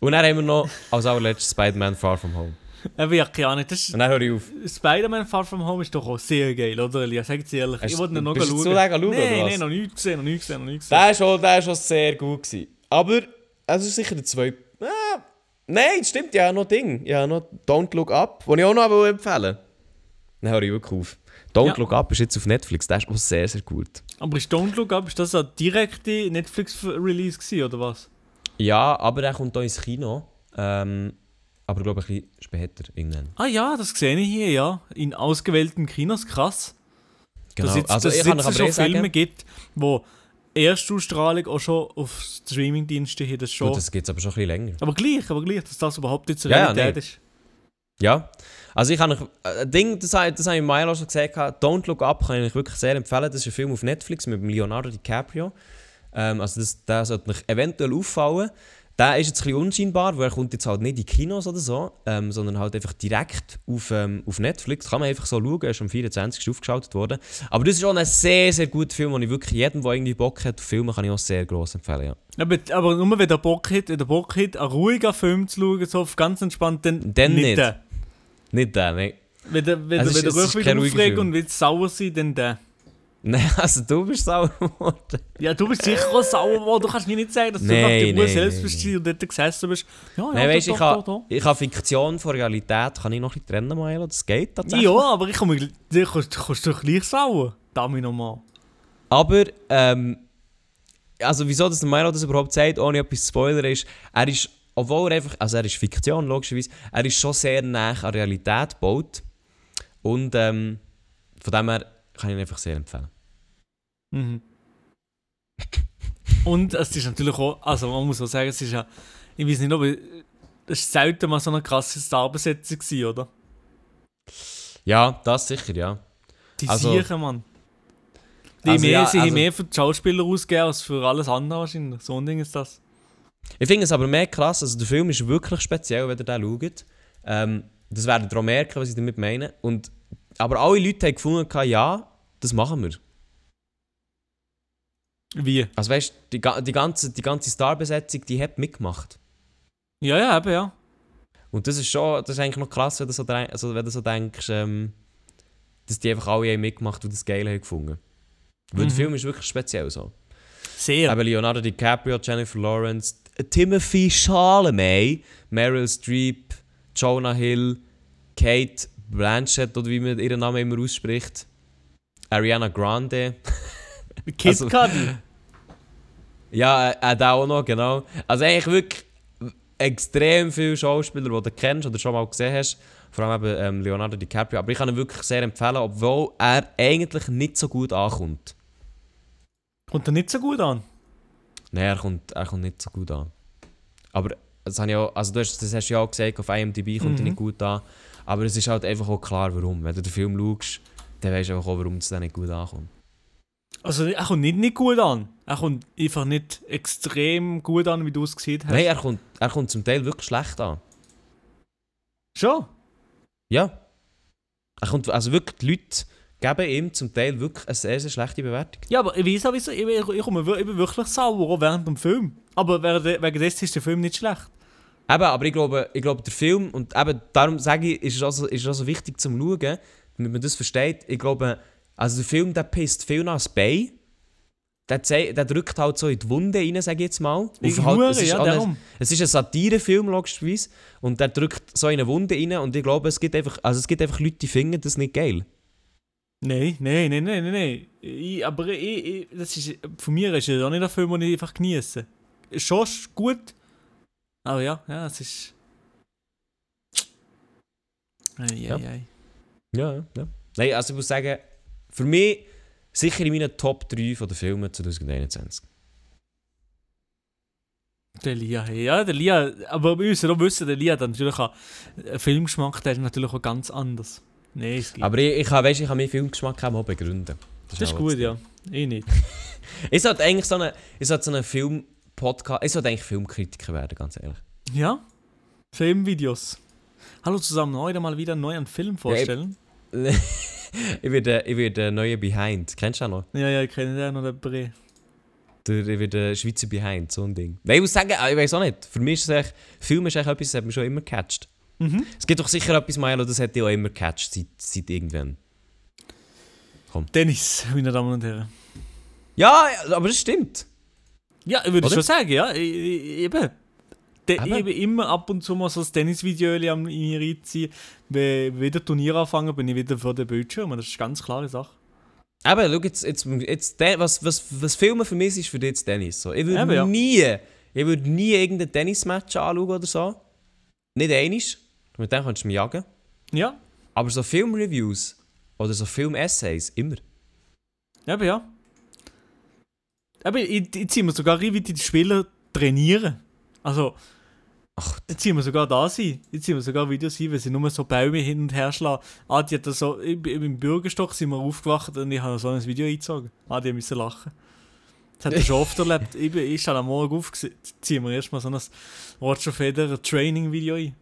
Und dann haben wir noch als allerletztes Spider-Man Far From Home. Aber ja, keine Ahnung. Das ist, Und dann höre ich auf. Spider-Man Far From Home ist doch auch sehr geil, oder Elias? Sag's ehrlich. Hast ich wollte ihn noch schauen. zu lange schauen, Nein, nein, noch nicht gesehen, noch nicht gesehen, noch nicht gesehen. Der war schon, der ist schon sehr gut. Gewesen. Aber, es ist sicher der zweite. Ah, nein, das stimmt, ja, noch Ding. Ja, noch Don't Look Up, den ich auch noch empfehlen will. Dann höre ich wirklich auf. Don't Ja. Look Up ist jetzt auf Netflix, der ist auch sehr, sehr gut. Aber ist Don't Look Up, ist das ein direkte Netflix-Release oder was? Ja, aber er kommt hier ins Kino. Ähm, aber ich glaube, ein bisschen später irgendwann. Ah ja, das sehe ich hier, ja. In ausgewählten Kinos, krass. Genau. Dass jetzt, also, dass ich jetzt schon eh Filme sagen, gibt, wo Erstausstrahlung auch schon auf Streamingdiensten hier das schon. gut, das gibt es aber schon ein bisschen länger. aber gleich, aber gleich, dass das überhaupt nicht zur Ja, ja, Realität nee. ist. Ja, also ich euch, äh, ein Ding, das, habe- das habe ich Milo schon gesagt, Don't Look Up kann ich euch wirklich sehr empfehlen. Das ist ein Film auf Netflix mit Leonardo DiCaprio. Ähm, also das, der sollte euch eventuell auffallen. Der ist jetzt ein bisschen unscheinbar, weil er kommt jetzt halt nicht in Kinos oder so, ähm, sondern halt einfach direkt auf, ähm, auf Netflix. Kann man einfach so schauen, er ist am 24. aufgeschaltet worden. Aber das ist auch ein sehr, sehr guter Film, und ich wirklich jedem, der irgendwie Bock hat auf Filme, kann ich auch sehr gross empfehlen, ja. Aber, aber nur wenn der Bock hat, wenn der Bock hat, einen ruhigen Film zu schauen, so ganz entspannt, dann, Dann nicht. den. Nicht der, nein. Wenn der, wenn Es der, wenn der ruhiger aufregt Film. und will sauer sein, dann der. Nein, [LAUGHS] also du bist sauer geworden. Ja, du bist sicher auch sauer geworden. Du kannst mir nicht sagen, dass du Nein, einfach die Ruhe nein, selbst bist und dort gesessen bist. Ja, ja, Nein, weißt, ich, doch, kann, doch, doch. ich kann Fiktion von Realität kann ich noch ein bisschen trennen, Milo. Das geht tatsächlich. Ja, aber ich komme, du kannst, doch gleich sauer. Damit nochmal. Aber, ähm, also wieso dass der Milo das überhaupt sagt, ohne etwas zu spoilern, ist, er ist, obwohl er einfach, also er ist Fiktion, logischerweise, er ist schon sehr nah an Realität gebaut. Und ähm, von dem her kann ich ihn einfach sehr empfehlen. Mhm. [LAUGHS] Und es ist natürlich auch, also man muss auch sagen, es ist ja, ich weiß nicht, aber es ist selten mal so eine krasse Starbesetzung gewesen, oder? Ja, das sicher, ja. Die Also- Siechen, Mann. Die Also mehr, ja, sie haben also- mehr für die Schauspieler ausgegeben als für alles andere wahrscheinlich. So ein Ding ist das. Ich finde es aber mehr krass, also der Film ist wirklich speziell, wenn ihr den schaut. Ähm, das werdet ihr auch merken, was ich damit meine. Und, aber alle Leute haben gefunden, ja, das machen wir. Wie? Also weißt du, die, die ganze, die ganze Starbesetzung, die hat mitgemacht. Ja, ja, eben, ja. Und das ist schon, das ist eigentlich noch krass, wenn du so, also wenn du so denkst, ähm, dass die einfach alle haben mitgemacht und das geil haben gefunden. Weil Mhm. der Film ist wirklich speziell so. Sehr. Eben Leonardo DiCaprio, Jennifer Lawrence, Timothy Chalamet, Meryl Streep, Jonah Hill, Kate Blanchett, oder wie man ihren Namen immer ausspricht, Ariana Grande. [LAUGHS] Kid also- Cudi. [LAUGHS] Ja, äh, äh, der auch noch, genau. Also eigentlich wirklich extrem viele Schauspieler, die du kennst oder schon mal gesehen hast. Vor allem eben ähm, Leonardo DiCaprio. Aber ich kann ihn wirklich sehr empfehlen, obwohl er eigentlich nicht so gut ankommt. Kommt er nicht so gut an. Nein, er kommt, er kommt nicht so gut an. Aber das, habe ich auch, also du hast, das hast du ja auch gesagt, auf IMDb kommt er Mhm. nicht gut an. Aber es ist halt einfach auch klar, warum. Wenn du den Film schaust, dann weißt du einfach auch, warum es dann nicht gut ankommt. Also er kommt nicht, nicht gut an. Er kommt einfach nicht extrem gut an, wie du es gesehen hast. Nein, er kommt, er kommt zum Teil wirklich schlecht an. Schon? Ja. Er kommt, also wirklich, die Leute geben ihm zum Teil wirklich eine sehr, sehr schlechte Bewertung. Ja, aber ich weiß auch, wieso. Ich, ich, ich, komme wir- ich bin wirklich sauer, auch während dem Film. Aber wegen dessen ist der Film nicht schlecht. Eben, aber ich glaube, ich glaube, der Film, und eben darum sage ich, ist es also, ist es also wichtig zum Schauen, damit man das versteht. Ich glaube, also der Film, der pisst viel nach Bein. der, der drückt halt so in die Wunde rein, sage ich jetzt mal. Ich Auf halt, hure, es, ist ja, auch ein, darum. es ist ein Satirefilm, logischerweise. Und der drückt so in eine Wunde rein. Und ich glaube, es gibt einfach, also es gibt einfach Leute, die finden das nicht geil. Nein, nein, nein, nein, nein. Ich, aber ich, ich, das ist, von mir ist es auch nicht ein Film, den ich einfach genieße. Schon sch- gut, aber ja, ja, es ist... Ei, Ja. ei, ei. Ja, ja, ja. Nein, also ich muss sagen, für mich sicher in meinen Top 3 von den Filmen 2021. Der Lia, hey. ja, der Lia, aber wir müssen auch wissen, der Lia hat natürlich auch einen Filmgeschmack, der ist natürlich auch ganz anders. Nein, es gibt. Aber ich, ich, kann, weißt, ich kann meinen Filmgeschmack auch mal begründen. das ist auch gut, das ja. Ich nicht. [LAUGHS] Ich sollte eigentlich so eine, sollte so einen Film-Podcast, ich sollte eigentlich Filmkritiker werden, ganz ehrlich. Ja? Filmvideos. Hallo zusammen, heute mal wieder einen neuen Film vorstellen. [LAUGHS] [LAUGHS] ich werde, ich werde neue Behind. Kennst du auch noch? Ja, ja, ich kenne den noch, den Bre. Der, ich werde Schweizer Behind, so ein Ding. Nein, ich muss sagen, ich weiß auch nicht. Für mich ist es echt, Film ist echt etwas, das hat mich schon immer gecatcht. Mhm. Es gibt doch sicher etwas, Milo, das hat dich auch immer gecatcht, seit, seit irgendwann. Dennis, meine Damen und Herren. Ja, aber das stimmt. Ja, ich würde schon sagen, ja. Eben. Ich immer ab und zu mal so ein Tennisvideo am reinziehen. Wenn wieder Turnier anfangen, bin ich wieder vor dem Bildschirm. Das ist eine ganz klare Sache. Aber schau, jetzt, jetzt, jetzt was, was, was Filmen für mich ist für dich jetzt Tennis. So. Ich würde ja. nie, ich würde nie irgendein Tennismatch anschauen oder so. Nicht einiges. Mit dem kannst du mich jagen. Ja, Aber so Filmreviews oder so Film-Essays, immer. eben ja. Aber ich, ich ziehe mir sogar rein, wie die Spieler trainieren. Also, Ach, jetzt ziehen wir sogar da sein. Jetzt ziehen wir sogar Videos ein, weil sie nur so Bäume hin und her schlagen. Ah, die hat da so, im, im Bürgerstock sind wir aufgewacht und ich habe so ein Video eingezogen. Ah, die müssen lachen. Das hat er schon oft erlebt. [LAUGHS] Ich, bin- ich am Morgen auf, ziehen wir erstmal so ein Roger Federer Training-Video ein.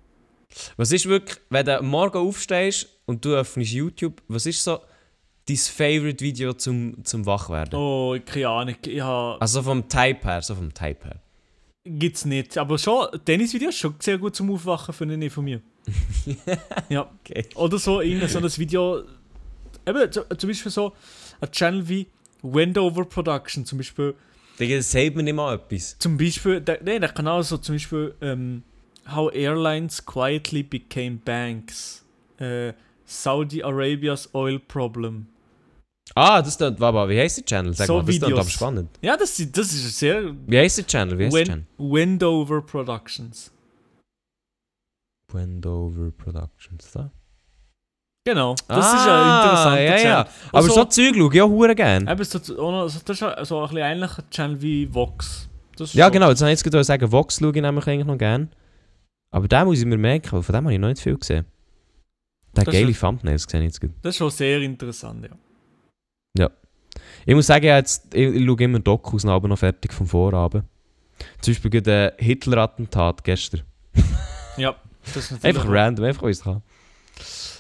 Was ist wirklich, wenn du morgen aufstehst und du öffnest YouTube, was ist so dein Favorite-Video zum, zum Wachwerden? Oh, ich- keine Ahnung. Ich habe. Also vom Type her, so vom Type her. Gibt's nicht. Aber schon, Tennisvideos ist schon sehr gut zum Aufwachen, finde ich von mir. [LAUGHS] ja. Okay. Oder so, irgendein so ein Video. Eben, zu- zum Beispiel so ein Channel wie Wendover Production, zum Beispiel. Das sagt mir nicht mal etwas. Zum Beispiel, der, nee, der Kanal so zum Beispiel ähm, How Airlines Quietly Became Banks. Äh, Saudi Arabias Oil Problem. Ah, das klingt, warte mal, wie heisst der Channel? Sag So mal, das Videos. aber spannend. Ja, das, das ist sehr. Wie heisst der Channel? Wie heisst der Wen, Channel? Wendover Productions. Wendover Productions, da? Genau, das ist ein interessanter Ah, ja, Channel. ja. Aber Also- so Zeug schaue ich auch hure gerne. Eben, so, auch noch- so, das ist ja so ein bisschen ähnlicher Channel wie Vox. Ist Ja, so- genau, jetzt wollte ich jetzt gerade sagen, Vox schaue ich nämlich eigentlich noch gerne. Aber den muss ich mir merken, weil von dem habe ich noch nicht viel gesehen. Der Das geile ist- Thumbnails sehe ich jetzt. Das ist schon sehr interessant, ja. Ich muss sagen, jetzt, ich, ich schaue immer Dokus und aber noch fertig vom Vorabend. Zum Beispiel der Hitler-Attentat gestern. [LAUGHS] Ja, das ist natürlich Einfach random, einfach weil ich es kann.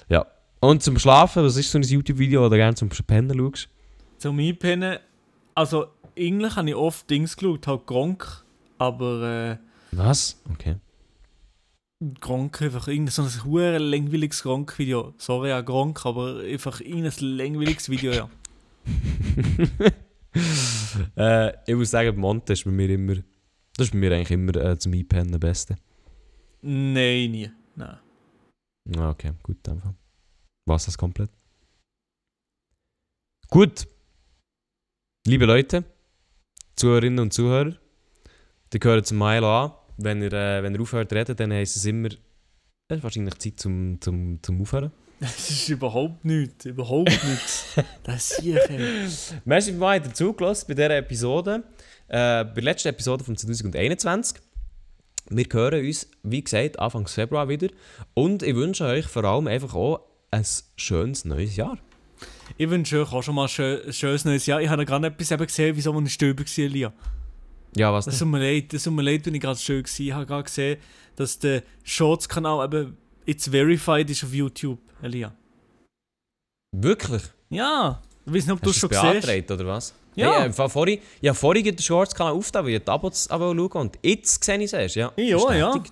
Ja. Und zum Schlafen, was ist so ein YouTube-Video, wo du gerne zum Pennen schaust? Zum Einpennen, also eigentlich habe ich oft Dings geschaut, halt Gronk, aber Was? Okay. äh, Gronk einfach irgendein so ein langweiliges Gronk-Video. Sorry an Gronk, aber einfach irgendein langweiliges Video, ja. [LAUGHS] äh, ich muss sagen, Monte ist bei mir immer. Das ist bei mir eigentlich immer äh, zum Einpennen am besten. Nein, nie. Nein. Ah, okay, gut, einfach. Was das komplett? Gut. Liebe Leute, Zuhörerinnen und Zuhörer, die gehören zum Milo an. Wenn ihr, äh, wenn ihr aufhört zu reden, dann heisst es immer, es ist wahrscheinlich Zeit zum, zum, zum Aufhören. [LAUGHS] Das ist überhaupt nichts, überhaupt nichts. [LAUGHS] Das hier. ey. Merci mal dazugelassen bei dieser Episode. Äh, bei der letzten Episode von 2021. Wir hören uns, wie gesagt, Anfang Februar wieder. Und ich wünsche euch vor allem einfach auch ein schönes neues Jahr. Ich wünsche euch auch schon mal ein schö- schönes neues Jahr. Ich habe gerade etwas eben gesehen, wieso man Stöber war, Lia. Ja, was Das tut mir leid, das tut mir leid, wenn ich gerade schön war. Ich habe gerade gesehen, dass der Shorts-Kanal eben jetzt verified ist auf YouTube, Elia. Wirklich? Ja, ich weiß nicht, ob du es Hast schon gesehen hast. oder was? Ja. Hey, äh, vorhin, ja, vorhin den Shorts-Kanal aufgetan, weil ich die Abos aber schauen und jetzt sehe ich es ja. Ja, ja.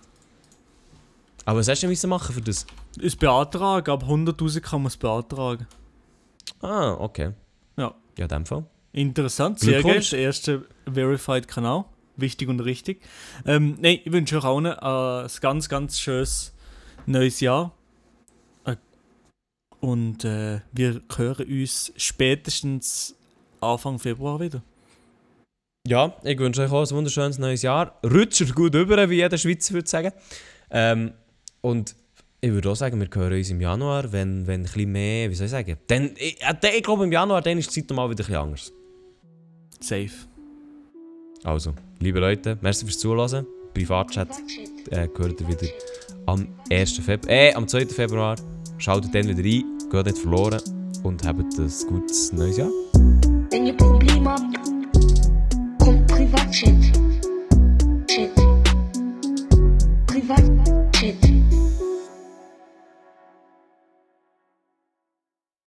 Aber was hast du denn machen für das? Es beantragen, ab 100'000 kann man es beantragen. Ah, okay. Ja. Ja, in dem Fall. Interessant, sehr geil. Glückwunsch. Der erste Verified-Kanal. Wichtig und richtig. Ähm, nein, ich wünsche euch allen äh, ein ganz, ganz schönes neues Jahr. Äh, und äh, wir hören uns spätestens Anfang Februar wieder. Ja, ich wünsche euch auch ein wunderschönes neues Jahr. Rutscht gut über, wie jeder Schweizer würde sagen. Ähm, und ich würde auch sagen, wir hören uns im Januar, wenn, wenn ein bisschen mehr, wie soll ich sagen, dann, ich, äh, ich glaube im Januar, dann ist die Zeit nochmal wieder ein bisschen anders. Safe. Also, liebe Leute, merci fürs Zuhören. Privatchat äh, gehört ihr wieder am 1. Februar, äh, am 2. Februar. Schaltet dann wieder ein, geht nicht verloren und habt ein gutes neues Jahr. Wenn ihr Probleme habt, kommt Privatchat.